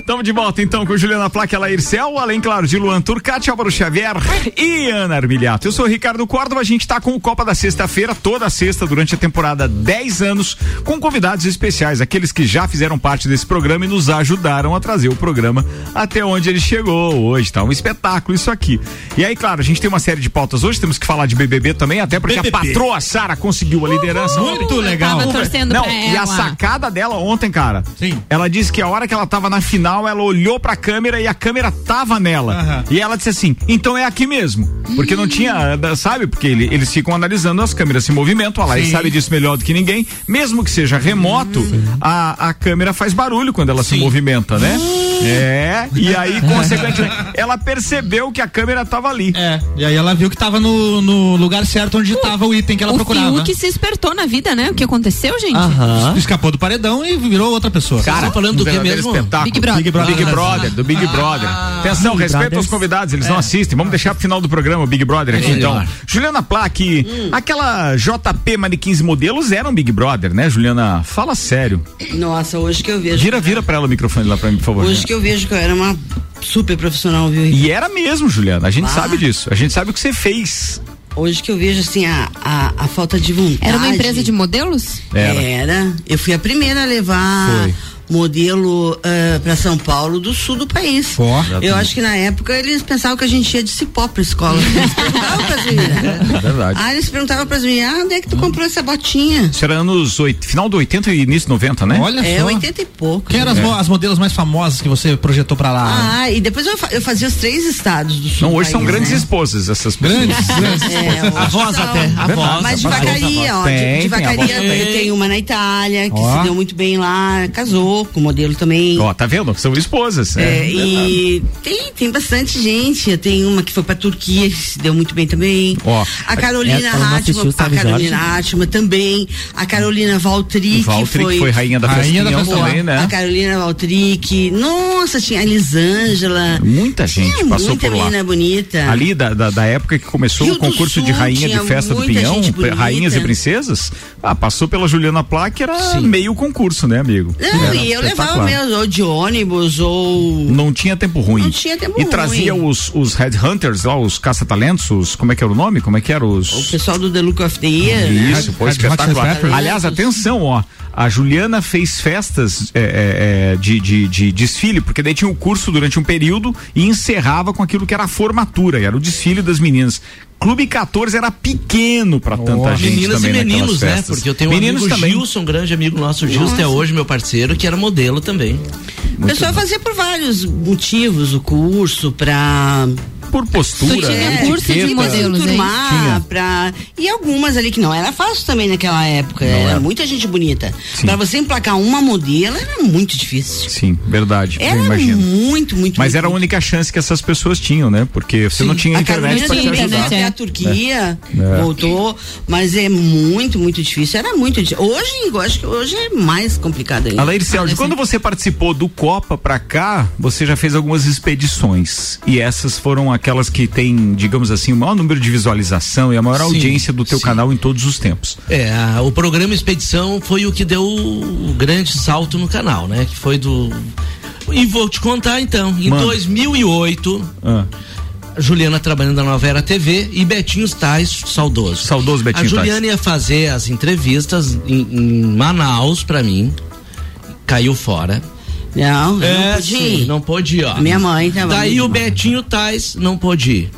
Estamos de volta então com Juliana Plaque, Lair Cel, além, claro, de Luan Turcati, Álvaro Xavier e Ana Armiliato. Eu sou o Ricardo Córdova, a gente está com o Copa da Sexta-feira, toda sexta, durante a temporada 10 anos, com convidados especiais, aqueles que já fizeram parte desse programa e nos ajudaram a trazer o programa até onde ele chegou hoje. Tá um espetáculo isso aqui. E aí, claro, a gente tem uma série de pautas hoje, temos que falar de BBB também, até porque BBB. a patroa Sara conseguiu a liderança. Muito legal. Tava torcendo Não, pra e a ela. sacada dela ontem, cara. Sim. Ela disse que a hora que ela tava na final, ela olhou pra câmera e a câmera tava nela. Aham. E ela disse assim: então é aqui mesmo. Porque não tinha, sabe? Porque ele- eles ficam analisando as câmeras em movimento. A Laís Sim. sabe disso melhor do que ninguém. Mesmo que seja remoto, a, a câmera faz barulho quando ela se movimenta, né? É. E aí, consequentemente, ela percebeu que a câmera tava ali. É, e aí ela viu que tava no, no lugar certo onde tava o item que ela o procurava. Fiuk se espertou na vida, né? O que aconteceu, gente? Aham. Escapou do paredão e virou outra pessoa. Cara, tá falando do que mesmo? espetáculo. Big Brother. Big Brother, Big Brother, do Big Brother. Atenção, Big respeito Brothers. aos convidados, eles não assistem. Vamos deixar pro final do programa o Big Brother aqui, É então. Juliana Plaque, aquela JP Manequins Modelos eram Big Brother, né, Juliana? Fala sério. Nossa, hoje que eu vejo. Vira, vira pra ela o microfone lá pra mim, por favor. Hoje que eu vejo que eu era uma super profissional, viu? E era mesmo, Juliana. A gente Ah. sabe disso. A gente sabe o que você fez. Hoje que eu vejo assim a, a, a falta de vontade. Era uma empresa de modelos? Era. Era. Eu fui a primeira a levar Foi. Modelo para São Paulo do sul do país. Eu acho que na época eles pensavam que a gente ia de cipó pra escola. Eles perguntavam pras meninas. É verdade. Ah, eles perguntavam pras meninas, ah, onde é que tu comprou essa botinha? Isso era anos oit... final do 80 e início 90, né? Olha É, só. 80 e pouco. Quem eram as, É. mo- as modelos mais famosas que você projetou pra lá? Ah, e depois eu, eu fazia os três estados do sul Não, do hoje são país, grandes né? esposas essas pessoas. Grandes, grandes. É, hoje Avós são. até, avós. Mas devagaria, ó. de- Tem, tem eu tenho uma na Itália, que Ó. se deu muito bem lá, casou com o modelo também. Ó, tá vendo? São esposas. É, e tem, tem bastante gente. Tem uma que foi pra Turquia, que se deu muito bem também. Ó, a Carolina Hatman, o a Carolina? Hatman também. A Carolina Valtric, Valtteri, foi. que foi rainha da Rainha da festinha. também, né? A Carolina Valtric. Nossa, tinha a Elisângela. Muita gente Tinha passou muita por lá. menina bonita. Ali da, da, da época que começou Rio o concurso de Sul rainha de festa do Pinhão, rainhas e princesas, ah, passou pela Juliana Plaque, era Sim. meio concurso, né, amigo? Não, Era. e E eu levava mesmo, ou de ônibus, ou. Não tinha tempo ruim. Não tinha tempo e ruim. trazia os, os headhunters lá, os caça-talentos, os, como é que era o nome? Como é que era os... O pessoal do The Look of the Year. né? Isso, foi Hot Chili espetacular. Aliás, atenção, ó. A Juliana fez festas é, é, é, de, de, de desfile, porque daí tinha o curso durante um período e encerrava com aquilo que era a formatura, era o desfile das meninas. Clube 14 era pequeno pra tanta gente Meninas e meninos, né? Porque eu tenho um Meninos amigo também. Gilson, um grande amigo nosso, Gilson, até hoje meu parceiro, que era modelo também. O pessoal fazia por vários motivos o curso, pra. Por postura, Tu tinha né, curso de modelos, hein? turmar, Tinha. pra. E algumas ali que não era fácil também naquela época. Não era era. muita gente bonita. Sim. Pra você emplacar uma modelo era muito difícil. Sim, verdade. eu Era imagino. muito, muito Mas muito, era a única chance que essas pessoas tinham, né? Porque você não tinha A internet pra te ajudar. até a Turquia, É. voltou, mas é muito, muito difícil. Era muito difícil. Hoje, eu acho que hoje é mais complicado ainda. Alair Celso, quando você participou do Copa pra cá, você já fez algumas expedições. E essas foram aquelas que têm, digamos assim, o maior número de visualização e a maior Sim, audiência do teu sim. canal em todos os tempos. É, a- o programa Expedição foi o que deu o grande salto no canal, né? Que foi do. E vou te contar então. Em Manda. 2008, Ah, Juliana trabalhando na Novera TV e Betinho Tais, saudoso. saudoso Betinho a Juliana ia fazer as entrevistas em, em Manaus pra mim. Caiu fora. Não, não É, podia sim, ir. não pôde ir, ó. Minha mãe tava. Daí o Betinho Tais não pôde ir.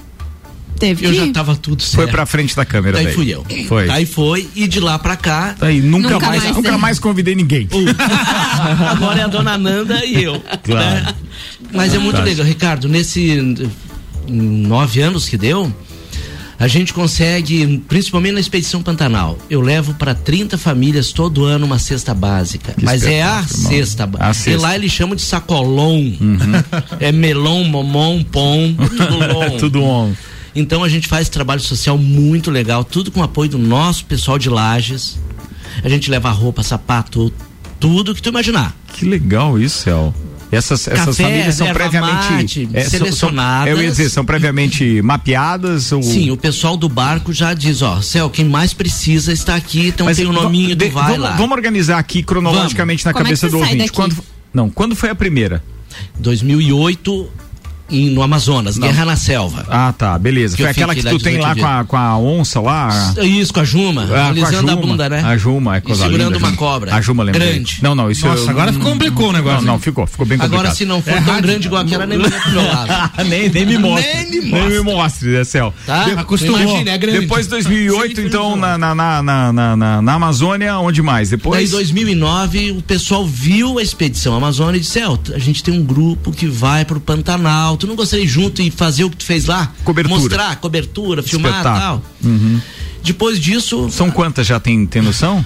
Teve Eu que já tava tudo certo. Foi pra frente da câmera Daí daí. fui eu. Foi. Daí foi, e de lá pra cá, Daí nunca, Nunca mais, mais, nunca né? mais convidei ninguém. Agora é a dona Nanda e eu. Claro. né? Mas é muito Fantástico. legal, Ricardo. Nesse em nove anos que deu, a gente consegue, principalmente na Expedição Pantanal, eu levo para 30 famílias todo ano uma cesta básica. Que mas é a cesta A cesta. E lá eles chamam de sacolão. É melão, momom, pom, tudo long. Tudo on. Então a gente faz trabalho social muito legal, tudo com apoio do nosso pessoal de Lages. A gente leva roupa, sapato, tudo que tu imaginar. Que legal isso, Céu. Essas, essas Café, famílias são previamente mate, é, são- são- selecionadas. eu ia dizer, são previamente mapeadas ou Sim, o pessoal do barco já diz, ó, Céu, quem mais precisa está aqui, então Mas tem o va- nominho, de- vai vamos, lá. vamos organizar aqui cronologicamente na Como é cabeça você do ouvinte. daqui? Quando, não, quando foi a primeira? 2008 em, no Amazonas, Não. Guerra na Selva. Ah, tá, beleza. Que foi aquela que tu tem 18 lá com a, com a onça lá. Isso, com a Juma, Ah, a alisando a, Juma. bunda, né? A Juma, é E coisa segurando linda, uma Juma. cobra. A Juma lembrei. Grande. Não, não, isso Nossa, eu- agora complicou o negócio. Não, não, ficou, ficou bem complicado. Agora, se não for tão grande igual aquela, nem me pro meu lado. nem, nem me mostre. Nem me Nem me mostre. né, Céu? Tá? De- Acostumou. Imagina, é grande. Depois de 2008, Sempre então, na, na, na, na, na, Amazônia, onde mais? Depois. em 2009, o pessoal viu a expedição Amazônia e disse: "Céu, a gente tem um grupo que vai pro Pantanal. Tu não gostaria junto e fazer o que tu fez lá? Cobertura. Mostrar, cobertura, filmar e tal. Uhum. Depois disso, São quantas já tem, tem noção?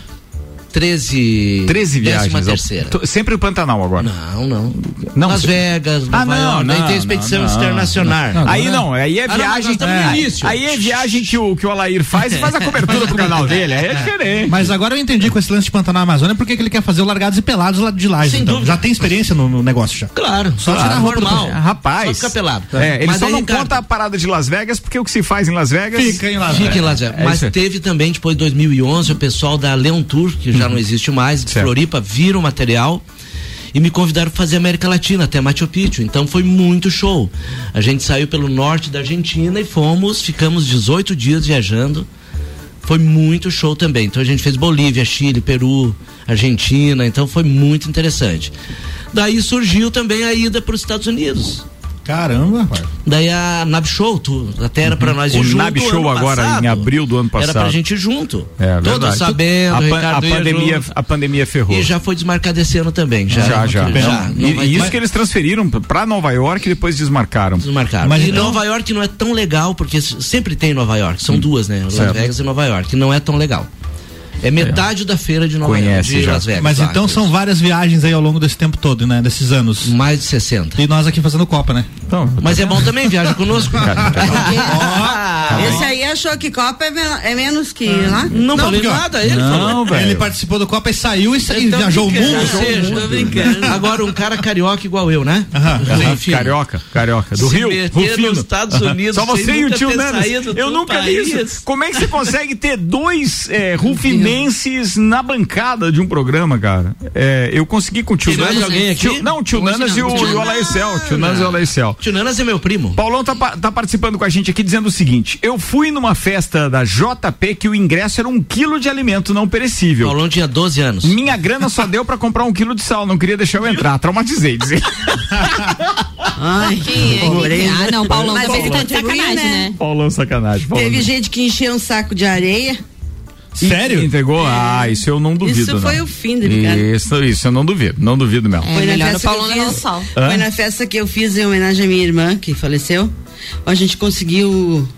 13. 13 viagens. Ao- Sempre o Pantanal agora. Não, não. Não, Las Vegas, Nova Ah, não, York, não, tem expedição não, internacional. não. Aí não, aí é Ah, viagem. no é, início. aí é viagem que o, que o Alair faz e faz a cobertura pro canal dele. Aí é diferente. Mas agora eu entendi com esse lance de Pantanal Amazônia porque que ele quer fazer o largados e pelados lá de lá. Sem Então. dúvida. Já tem experiência no, no negócio já. Claro, Só claro, tirar a roupa do normal. É, Rapaz. Só ficar pelado. É, ele Mas só aí, não Ricardo, conta a parada de Las Vegas porque o que se faz em Las Vegas. Fica em Las Fica em Las Vegas. É Mas teve também, depois de 2011, o pessoal da Leon Tour, que já não existe mais, de Uhum. Certo. Floripa, viram o material e me convidaram para fazer América Latina, até Machu Picchu. Então foi muito show. A gente saiu pelo norte da Argentina e fomos, ficamos 18 dias viajando. Foi muito show também. Então a gente fez Bolívia, Chile, Peru, Argentina. Então foi muito interessante. Daí surgiu também a ida para os Estados Unidos. Caramba, rapaz. Daí a Nab Show, tu, até era pra nós ir Uhum. O junto. Nab Show agora, passado. em abril do ano Era pra passado. gente ir junto. É, Todos verdade. sabendo, a, pan- a ia pandemia, junto. a pandemia ferrou. E já foi desmarcado esse ano também. Já, já, já. já. E, Não vai- e isso que eles transferiram pra Nova York e depois desmarcaram. Desmarcaram. Mas e então- Nova York não é tão legal, porque sempre tem Nova York. São duas, né? Las. Vegas e Nova York. Não é tão legal. É metade da feira de Nova Conhece York, de já. Las Vegas. Mas lá, então que são várias viagens aí ao longo desse tempo todo, né? Desses anos. Mais de 60. E nós aqui fazendo Copa, né? Então, Mas é bom também, viaja conosco. Cara, Esse aí achou que Copa é, men- é menos que lá? Não, falei porque, ó, nada, ele não, falou. velho. Ele participou do Copa e saiu e, sa- e Então, viajou o brincando, mundo. Ou seja, agora um cara carioca igual eu, né? Aham, Enfim. Carioca, carioca. Do Se Rio, Rufino. nos Estados. Unidos, Só você e o tio saído Eu nunca vi isso. Como é que você consegue ter dois é, rufinenses na bancada de um programa, cara? É, eu consegui com o tio Nanas. alguém aqui? Tio- não, o tio Nanas e o, Alaicel. Tio Nanas e o Alaicel. Tio Nanas é meu primo. Paulão tá, tá participando com a gente aqui dizendo o seguinte: eu fui numa festa da JP que o ingresso era um quilo de alimento não perecível. Paulão tinha 12 anos. Minha grana só deu pra comprar um quilo de sal, não queria deixar eu entrar. Traumatizei, dizer. Ai, é? pobreza. Ah, não, Paulão, Mas ele tá sacanagem, né? Paulão sacanagem. Paulão. Teve gente que encheu um saco de areia. Sério? Entregou? Ah, isso eu não duvido. Isso foi não. o fim dele, cara. Isso, isso eu não duvido, não duvido mesmo. É, Foi na, festa que eu fiz, sal. Hã? foi na festa que eu fiz em homenagem à minha irmã, que faleceu. A gente conseguiu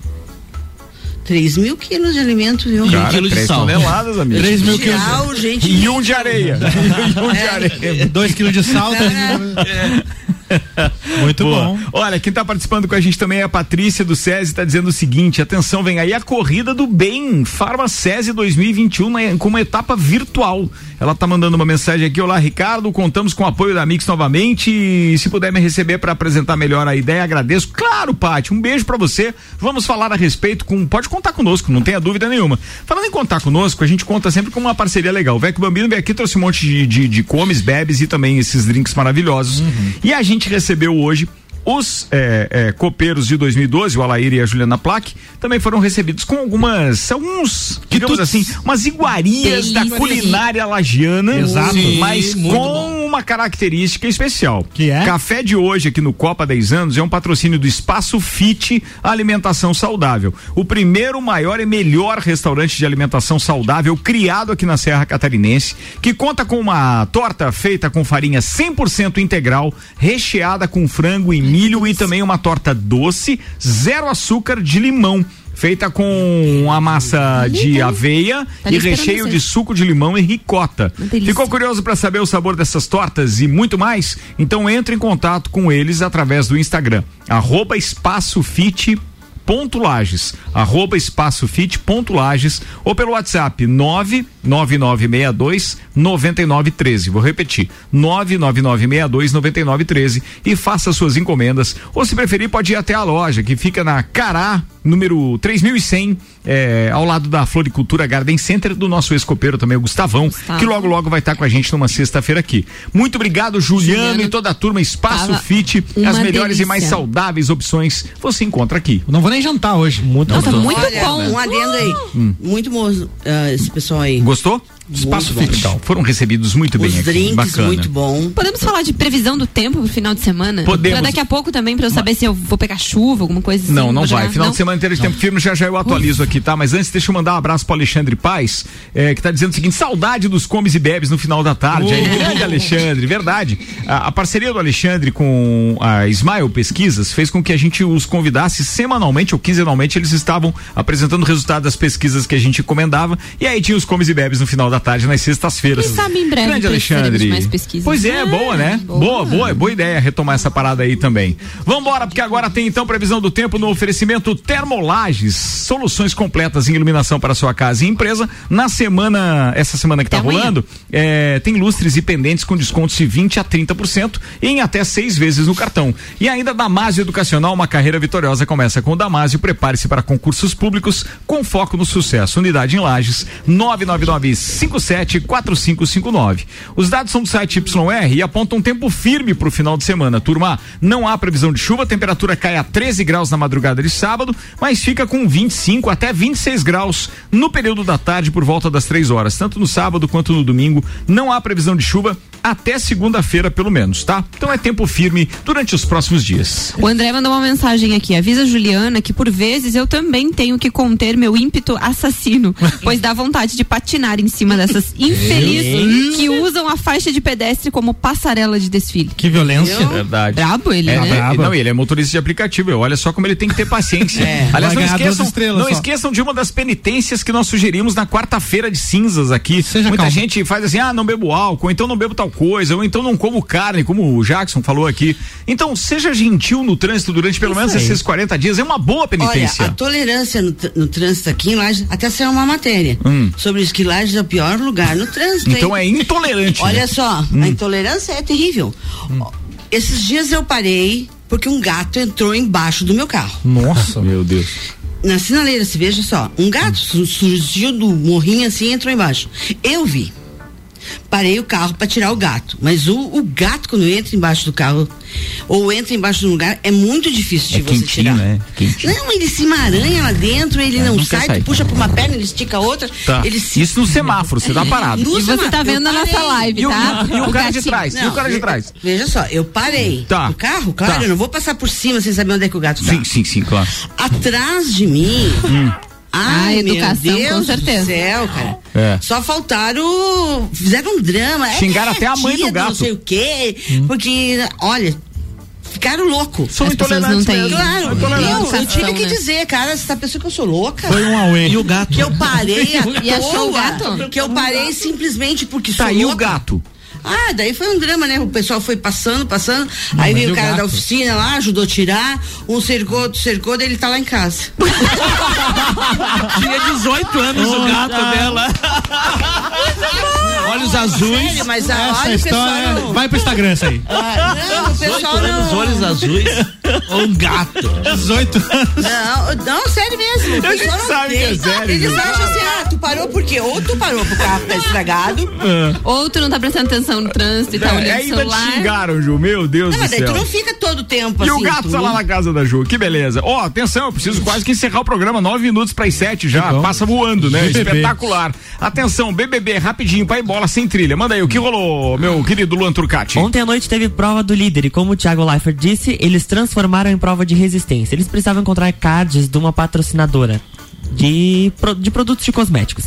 3 mil quilos de alimento, viu? Cara, três toneladas, amigo. 3 mil quilos. Geral, gente. E um de areia. e um de É. areia. 2 quilos de sal. três mil- Muito Boa. bom. Olha, quem tá participando com a gente também é a Patrícia do SESI, tá dizendo o seguinte: atenção, vem aí a corrida do bem, Farma SESI 2021, né, com uma etapa virtual. Ela tá mandando uma mensagem aqui: Olá, Ricardo, contamos com o apoio da Mix novamente. E se puder me receber para apresentar melhor a ideia, agradeço. Claro, Paty, um beijo para você. Vamos falar a respeito com. Pode contar conosco, não tenha dúvida nenhuma. Falando em contar conosco, a gente conta sempre com uma parceria legal. O Vec Bambino veio aqui, trouxe um monte de, de, de comes, bebes e também esses drinks maravilhosos. E a gente recebeu hoje os é, é, copeiros de 2012, o Alair e a Juliana Plaque, também foram recebidos com algumas, alguns, digamos assim, umas iguarias da culinária lagiana, Exato. Sim, mas com uma característica especial. Que é? Café de hoje aqui no Copa 10 anos é um patrocínio do Espaço Fit Alimentação Saudável. O primeiro, maior e melhor restaurante de alimentação saudável criado aqui na Serra Catarinense, que conta com uma torta feita com farinha 100% integral, recheada com frango e milho e também uma torta doce, zero açúcar de limão. Feita com a massa de aveia Tá e recheio você. de suco de limão e ricota. Ficou curioso para saber o sabor dessas tortas e muito mais? Então entre em contato com eles através do Instagram, arroba espaço fit ponto Lages, arroba espaço Lages, ou pelo WhatsApp 99962 9913. Vou repetir, 99962 9913 e faça suas encomendas. Ou se preferir, pode ir até a loja que fica na Cará, número 3100, é, ao lado da Floricultura Garden Center, do nosso ex-copeiro também, o Gustavão, Gustavo. que logo logo vai estar com a gente numa sexta-feira aqui. Muito obrigado, Juliano, Juliano, e toda a turma Espaço Fit, as melhores e mais delícia. saudáveis opções você encontra aqui. Não vou nem jantar hoje. Muito Nossa, muito Olha, bom. um adendo aí. Muito bom ah, esse pessoal aí. Gostou? Espaço então. Foram recebidos muito bem Os aqui. drinks, Bacana. muito bom. Podemos falar de previsão do tempo pro final de semana? Podemos. Pra daqui a pouco também, pra eu saber se eu vou pegar chuva, alguma coisa assim. Não, não vai. jogar- Final não? de semana inteiro de tempo firme, já já eu atualizo aqui, tá? Mas antes, deixa eu mandar um abraço pro Alexandre Paz, eh, que tá dizendo o seguinte: saudade dos comes e bebes no final da tarde. Aí, grande Alexandre, verdade. A, a parceria do Alexandre com a Smile Pesquisas fez com que a gente os convidasse semanalmente ou quinzenalmente. Eles estavam apresentando o resultado das pesquisas que a gente encomendava. E aí tinha os comes e bebes no final da tarde, nas sextas-feiras. Quem sabe em breve Grande Alexandre. mais pesquisas. Pois é, Ah, boa, né? boa. Boa, boa, boa ideia retomar essa parada aí também. Vambora, porque agora tem então previsão do tempo no oferecimento Termolages, soluções completas em iluminação para sua casa e empresa. Na semana, essa semana que tá amanhã. rolando, é, tem lustres e pendentes com descontos de 20 a 30% em até seis vezes no cartão. E ainda Damásio Educacional, uma carreira vitoriosa começa com o Damásio. Prepare-se para concursos públicos com foco no sucesso. Unidade em Lages, 999-574559. Os dados são do site YR e apontam um tempo firme para o final de semana. Turma, não há previsão de chuva, a temperatura cai a 13 graus na madrugada de sábado, mas fica com 25 até 26 graus no período da tarde por volta das três horas. Tanto no sábado quanto no domingo, não há previsão de chuva até segunda-feira, pelo menos, tá? Então é tempo firme durante os próximos dias. O André mandou uma mensagem aqui. Avisa a Juliana que por vezes eu também tenho que conter meu ímpeto assassino, pois dá vontade de patinar em cima dessas infelizes que usam a faixa de pedestre como passarela de desfile. Que violência. Eu? Verdade. Brabo ele, É, né? é, Brabo. não, ele é motorista de aplicativo. Olha só como ele tem que ter paciência. É. Aliás, não esqueçam, estrelas não só. esqueçam de uma das penitências que nós sugerimos na quarta-feira de cinzas aqui. Seja Muita calmo. gente faz assim: ah, não bebo álcool, então não bebo tal coisa, ou então não como carne, como o Jackson falou aqui. Então, seja gentil no trânsito durante pelo menos aí. esses 40 dias, é uma boa penitência. Olha, a tolerância no, no trânsito aqui em Lages, até saiu uma matéria Hum. sobre isso, que Lages é o pior lugar no trânsito. Então hein? é intolerante. Olha né? só, Hum. a intolerância é terrível. Ó, Esses dias eu parei porque um gato entrou embaixo do meu carro. Nossa. Meu Deus. Na sinaleira, se veja só, um gato su- surgiu do morrinho assim e entrou embaixo. Eu vi. Parei o carro para tirar o gato, mas o, o gato quando entra embaixo do carro ou entra embaixo de um lugar é muito difícil de É você quentinho, tirar. né? Quentinho. Não, ele se emaranha lá dentro, ele É, não não sai, sair. tu puxa pra uma perna, ele estica a outra, Tá. ele se Isso no semáforo, você tá parado. No E você semáforo, tá eu vendo na nossa live, tá? E o cara de trás? E o cara de trás? Veja só, eu parei Tá. no carro, claro, Tá. eu não vou passar por cima sem saber onde é que o gato tá. Sim, sim, sim, claro. Atrás de mim. Ai, Ah, educação, meu Deus com certeza. do céu, cara. É. Só faltaram. Fizeram um drama. Xingaram é, até a mãe do gato. Não sei o quê. Porque, olha, ficaram loucos. São As pessoas não intolerantes têm. Claro, intolerantes. eu, eu tive que né? dizer, cara, você tá pensando que eu sou louca? Foi um away. E o gato? Que eu parei à E achou o toa, gato? Que eu parei simplesmente porque Tá sou aí o louca. gato. Ah, daí foi um drama, né? O pessoal foi passando, passando. aí mas veio o cara gato? da oficina lá, ajudou a tirar. Um cercou, outro cercou, daí ele tá lá em casa. Tinha 18 anos o gato dela. Olhos azuis. Sério, mas a, Essa olha o história. pessoal. Vai pro Instagram isso aí. Ah, não, o 18 pessoal anos, não. olhos azuis. Ou um gato. 18 anos. Não, não, sério mesmo. O gente pessoal não sabe que é tem. sério, Eles viu? acham assim, ah, tu parou por quê? Ou tu parou pro carro tá estragado. Ou tu não tá prestando atenção no trânsito e tá É, olhando o ainda te celular. xingaram, Ju. Meu Deus Não, do mas daí céu. tu não fica todo o tempo E assim. o gato tu- tá lá na casa da Ju, que beleza. Ó, atenção, eu preciso quase que encerrar o programa, nove minutos para as sete já, bom. passa voando, né? BBB. Espetacular. Atenção, BBB, rapidinho, pai bola sem trilha. Manda aí, o que rolou, meu querido Luan Turcati? Ontem à noite teve prova do líder e como o Thiago Leifert disse, eles transformaram em prova de resistência. Eles precisavam encontrar cards de uma patrocinadora de, de produtos de cosméticos.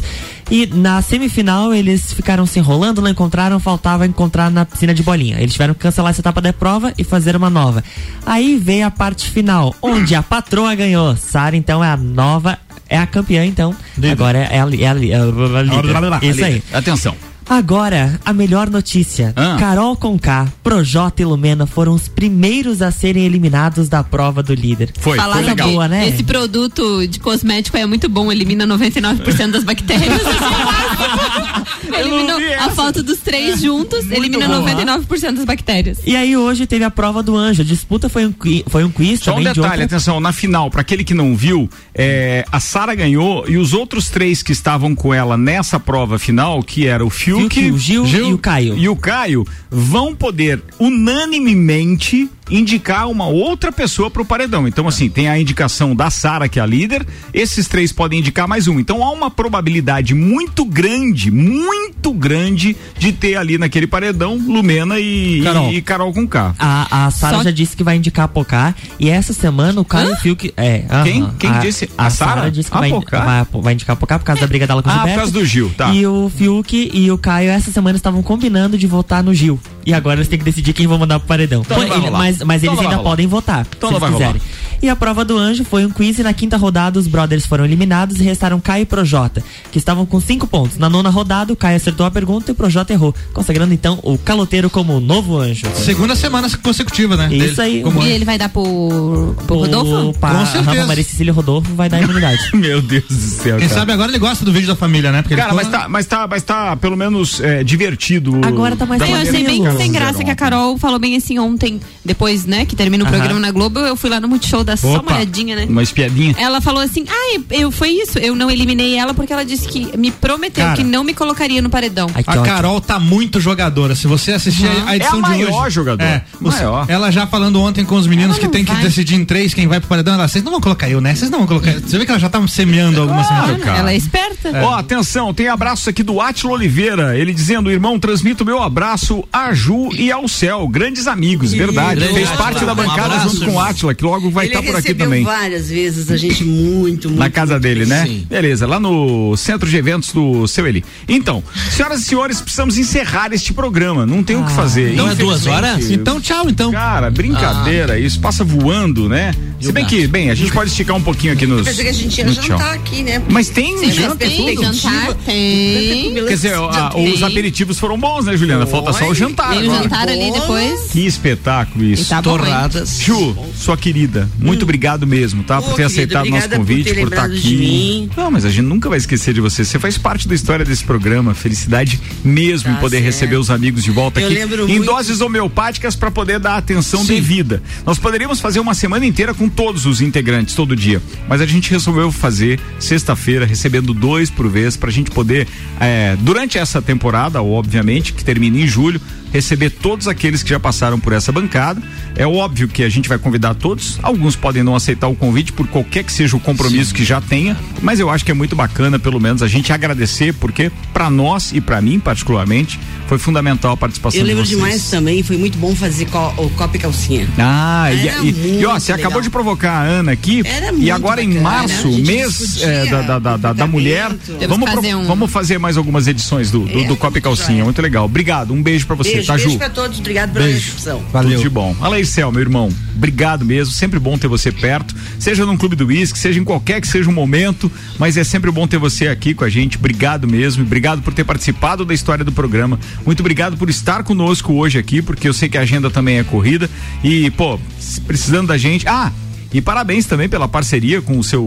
E na semifinal eles ficaram se enrolando, não encontraram, faltava encontrar na piscina de bolinha. Eles tiveram que cancelar essa etapa da prova e fazer uma nova. Aí veio a parte final, onde a patroa ganhou. Sara então é a nova, é a campeã então. Agora é a, é a, é a, líder. Isso aí. Atenção. Agora, a melhor notícia. Ah. Carol Conká, Projota e Lumena foram os primeiros a serem eliminados da prova do líder. Foi, Falar foi legal. boa, né? Esse produto de cosmético é muito bom, elimina 99% das bactérias. Eliminou a foto dos três juntos, elimina bom, 99% das bactérias. E aí hoje teve a prova do anjo. A disputa foi um, foi um quiz Só um também de detalhe, outra... atenção, na final, para aquele que não viu, é, a Sara ganhou e os outros três que estavam com ela nessa prova final, que era o Fiuk, Fiuk, o Gil e o Caio. e o Caio, vão poder unanimemente indicar uma outra pessoa pro paredão. Então, assim, tem a indicação da Sara, que é a líder, esses três podem indicar mais um. Então, há uma probabilidade muito grande, muito grande, de ter ali naquele paredão Lumena e Carol. e, Carol com K. A, a Sara Só- já disse que vai indicar a Pocá e essa semana o Caio Fiuk. É, aham. Quem? Quem a, disse? A, A Sara? Disse que A vai, vai, vai indicar a Pocá por causa da briga dela com o Ah, por Gilberto. causa do Gil, tá. E o Fiuk e o Caio essa semana estavam combinando de votar no Gil. E agora eles têm que decidir quem vão mandar pro paredão. Então vai Ele- mas mas Então eles ainda podem votar, Então se não vai rolar. E a prova do anjo foi um quiz e na quinta rodada os brothers foram eliminados e restaram Caio e Projota, que estavam com cinco pontos. Na nona rodada, o Caio acertou a pergunta e o Projota errou, consagrando então o caloteiro como o novo anjo. Segunda semana consecutiva, né? Isso dele. aí. Como E é? ele vai dar pro, pro Rodolfo? Pa- Com a certeza. Rafa Maria Cecília Rodolfo vai dar imunidade. Meu Deus do céu. Quem cara. sabe agora ele gosta do vídeo da família, né? Porque ele Cara, mas tá, mas tá, mas tá pelo menos é, divertido. Agora tá mais da Eu achei bem sem graça que a Carol falou bem assim ontem, depois, né, que termina o programa na Globo, eu fui lá no Multishow dar só uma Opa, olhadinha, né? Uma espiadinha. Ela falou assim, ah, eu, foi isso, eu não eliminei ela porque ela disse que me prometeu Cara. que não me colocaria no paredão. Ai, que A ótimo. Carol tá muito jogadora. Se você assistir a- a edição É a de maior hoje. jogadora. É, os- Maior. Ela já falando ontem com os meninos Ela que tem que vai. decidir em três quem vai pro paredão. Ela, vocês não vão colocar eu, né? Vocês não vão colocar. Você vê que ela já tá semeando alguma semente. cara. Ela é esperta. Ó, atenção, tem abraço aqui do Átilo Oliveira. Ele dizendo: irmão, transmito meu abraço a Ju e ao céu. Grandes amigos, verdade. Fez parte da Um bancada abraço, junto com o. Átila, que logo vai Ele estar por aqui também. várias vezes a gente muito, muito. Na casa dele, né? Sim. Beleza, lá no centro de eventos do seu Eli. Então, senhoras e senhores, precisamos encerrar este programa. Não tem o que fazer. Então é duas horas? Então, tchau, então. Cara, brincadeira, isso passa voando, né? Se bem que, bem, a gente pode esticar um pouquinho aqui nos. Pensei que a gente ia no jantar tchau. aqui, né? Mas tem Sim, janta, tem jantar, tem. Quer dizer, a- os aperitivos foram bons, né, Juliana? Falta só o jantar. Tem o jantar ali depois. Que espetáculo isso. E tá? Torradas. Ju, sua querida, muito obrigado mesmo, tá? por ter querida, aceitado o nosso por convite, por estar lembrado de aqui. Não, mas a gente nunca vai esquecer de você. Você faz parte da história desse programa. Felicidade mesmo em poder certo. receber os amigos de volta Eu aqui. lembro Em muito- doses homeopáticas para poder dar atenção devida. Nós poderíamos fazer uma semana inteira com todos os integrantes, todo dia. Mas a gente resolveu fazer sexta-feira, recebendo dois por vez, pra gente poder, é, durante essa temporada, obviamente, que termina em julho, receber todos aqueles que já passaram por essa bancada. É óbvio que a gente vai convidar todos. Alguns podem não aceitar o convite por qualquer que seja o compromisso que já tenha, mas eu acho que é muito bacana, pelo menos, a gente agradecer, porque para nós e para mim, particularmente, foi fundamental a participação Eu de lembro demais também, foi muito bom fazer co o copo e calcinha. Ah, e, Era e, e, ó, você acabou legal. de provocar a Ana aqui. Era E muito agora em bacana, março, a gente mês é, da, da, da, da, da mulher, Temos vamos, fazer um- vamos fazer mais algumas edições do, do, do Copa e Calcinha. Muito legal. Obrigado. Um beijo pra você, Beijo, tá, beijo Ju? pra todos, obrigado pela Beijo. recepção. Tudo de bom. Aleicel, meu irmão, obrigado mesmo. Sempre bom ter você perto. Seja num clube do uísque, seja em qualquer que seja o momento, mas é sempre bom ter você aqui com a gente. Obrigado mesmo. Obrigado por ter participado da história do programa. Muito obrigado por estar conosco hoje aqui, porque eu sei que a agenda também é corrida. E, pô, precisando da gente. Ah! E parabéns também pela parceria com o seu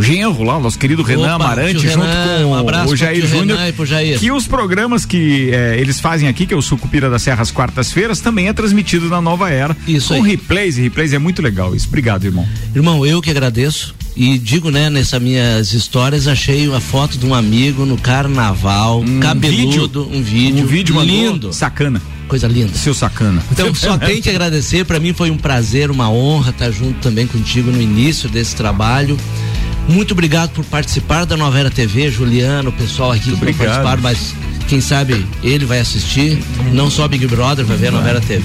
genro lá, nosso querido Renan Opa, Amarante, tio junto Renan, com um o Jair Júnior. Renan e. Que os programas que eh, eles fazem aqui, que é o Sucupira da Serra às quartas-feiras, também é transmitido na Nova era. Isso com aí. replays e replays é muito legal isso. Obrigado, irmão. Irmão, eu que agradeço. E digo, né, nessas minhas histórias, achei uma foto de um amigo no carnaval, cabeludo, um vídeo, Um vídeo mandou lindo. Sacana. Coisa linda. Seu sacana. Então, só tenho que agradecer. Para mim foi um prazer, uma honra estar junto também contigo no início desse trabalho. Muito obrigado por participar da Novela TV, Juliano, o pessoal aqui que não obrigado. participaram, mas quem sabe ele vai assistir. Não só Big Brother, vai ver a Novela TV.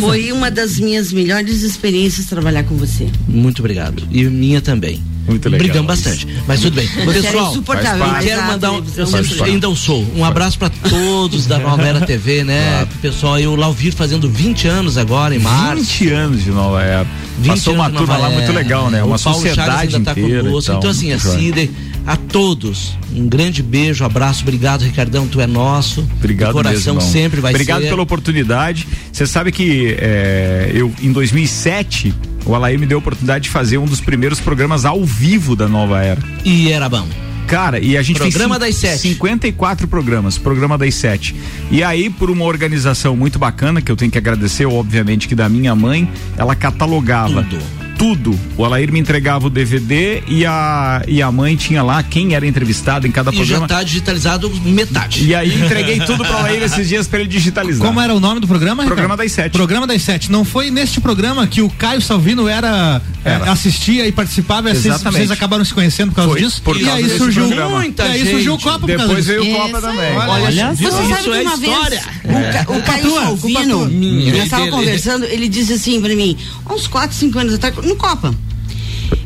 Foi uma das minhas melhores experiências trabalhar com você. Muito obrigado. E minha também. Muito legal. Brigamos bastante. Mas tudo bem. Pessoal, insuportável, faz mas quero mandar um. Eu sempre- ainda eu sou. Um abraço pra todos da Nova Era TV, né? Pessoal, eu lá ouvir fazendo 20 anos agora, em março. 20 anos de Nova Era. 20 Passou uma turma lá muito legal, né? O Uma Paulo Chagas sociedade ainda tá inteira. e conosco. tal. Então, assim, a. Cida, a todos, um grande beijo, abraço, obrigado, Ricardão, tu é nosso. Obrigado De coração mesmo, irmão. sempre vai Obrigado ser. pela oportunidade. Você sabe que é, eu, em 2007, o Alair me deu a oportunidade de fazer um dos primeiros programas ao vivo da Nova Era. E era bom. Cara, e a gente Programa fez das sete. 54 programas, programa das sete. E aí, por uma organização muito bacana, que eu tenho que agradecer, obviamente, que da minha mãe, ela catalogava Tudo. Tudo. O Alair me entregava o DVD e a, e a mãe tinha lá quem era entrevistado em cada E já programa. tá digitalizado metade. E aí entreguei tudo para o Alair esses dias para ele digitalizar. Como era o nome do programa? Programa Ricardo? das sete. Programa das sete. Não foi neste programa que o Caio Salvino era, é, Era. assistia e participava e vocês, Exatamente. vocês acabaram se conhecendo por causa Foi, disso? por e causa aí surgiu programa. Muita e aí surgiu o gente. Copa Depois veio o Copa Isso também. Olha, Você isso sabe que é uma história. vez o, o Caio Salvino, nós estávamos dele. conversando, ele disse assim pra mim, uns 4, 5 anos atrás, no Copa.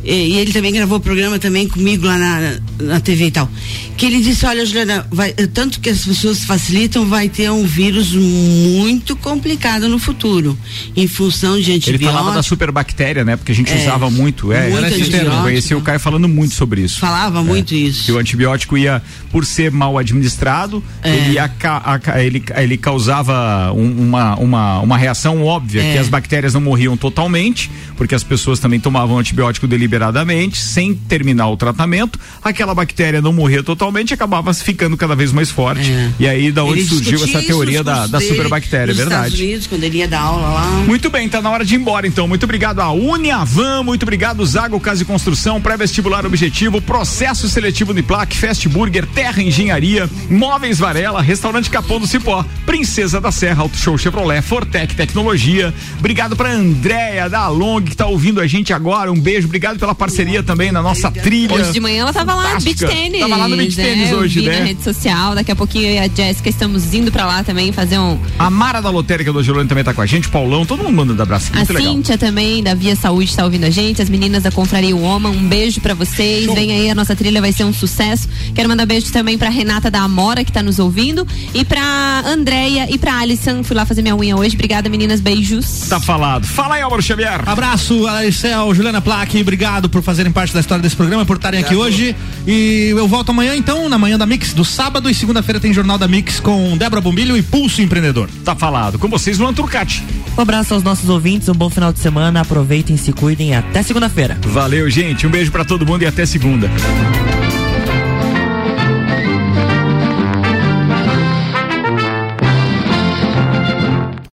E, ele também gravou programa também comigo lá na, na TV e tal. Que ele disse, olha, Juliana, vai, eh, tanto que as pessoas facilitam, vai ter um vírus muito complicado no futuro. Em função de Ele antibióticos. falava da superbactéria, né? Porque a gente É. usava muito. É, Muito era. Conheci o Caio falando muito sobre isso. Falava muito isso. Que o antibiótico ia, por ser mal administrado, É. ele, ia a- ele, ele causava um- uma, uma, uma reação óbvia, É. que as bactérias não morriam totalmente, porque as pessoas também tomavam antibiótico deliberadamente, sem terminar o tratamento. Aquela bactéria não morria totalmente e acabava ficando cada vez mais forte. É. E aí, da onde Ele surgiu essa teoria da, da superbactéria, é verdade. Estados Unidos, quando ele ia dar aula lá. Muito bem, tá na hora de ir embora então. Muito obrigado a Uniavan, muito obrigado Zago Casa e Construção, pré-vestibular objetivo, processo seletivo Uniplac, Fast Burger, Terra Engenharia, Móveis Varela, Restaurante Capão do Cipó, Princesa da Serra, Auto Show Chevrolet, Fortec Tecnologia. Obrigado pra Andréia da Long que tá ouvindo a gente agora. Um beijo, obrigado pela parceria também na nossa trilha. Hoje de manhã ela tava lá no beach Fantástica. tênis. Tava lá no beach né? tênis Eu hoje, vi né? na rede social. Daqui a pouquinho eu e a Jéssica estamos indo pra lá também fazer um. A Mara da Lotérica do Angelone também tá com a gente, Paulão, todo mundo mandando abraço. A Muito legal. Cíntia também, da Via Saúde, tá ouvindo a gente. As meninas da Confraria Woman, um beijo pra vocês. Vem aí, a nossa trilha vai ser um sucesso. Quero mandar beijo também pra Renata da Amora, que tá nos ouvindo. E pra Andréia e pra Alison. Fui lá fazer minha unha hoje. Obrigada, meninas. Beijos. Tá falado. Fala aí, Álvaro Xavier. Abraço, Alicel, Juliana Plaque, obrigado por fazerem parte da história desse programa, por estarem aqui hoje. E eu volto amanhã, então, na manhã da Mix, do sábado e segunda-feira tem Jornal da Mix com Débora Bombilho e Pulso Empreendedor. Tá falado. Com vocês, Luan Turcati. Um abraço aos nossos ouvintes, um bom final de semana, aproveitem, se cuidem e até segunda-feira. Valeu, gente. Um beijo pra todo mundo e até segunda.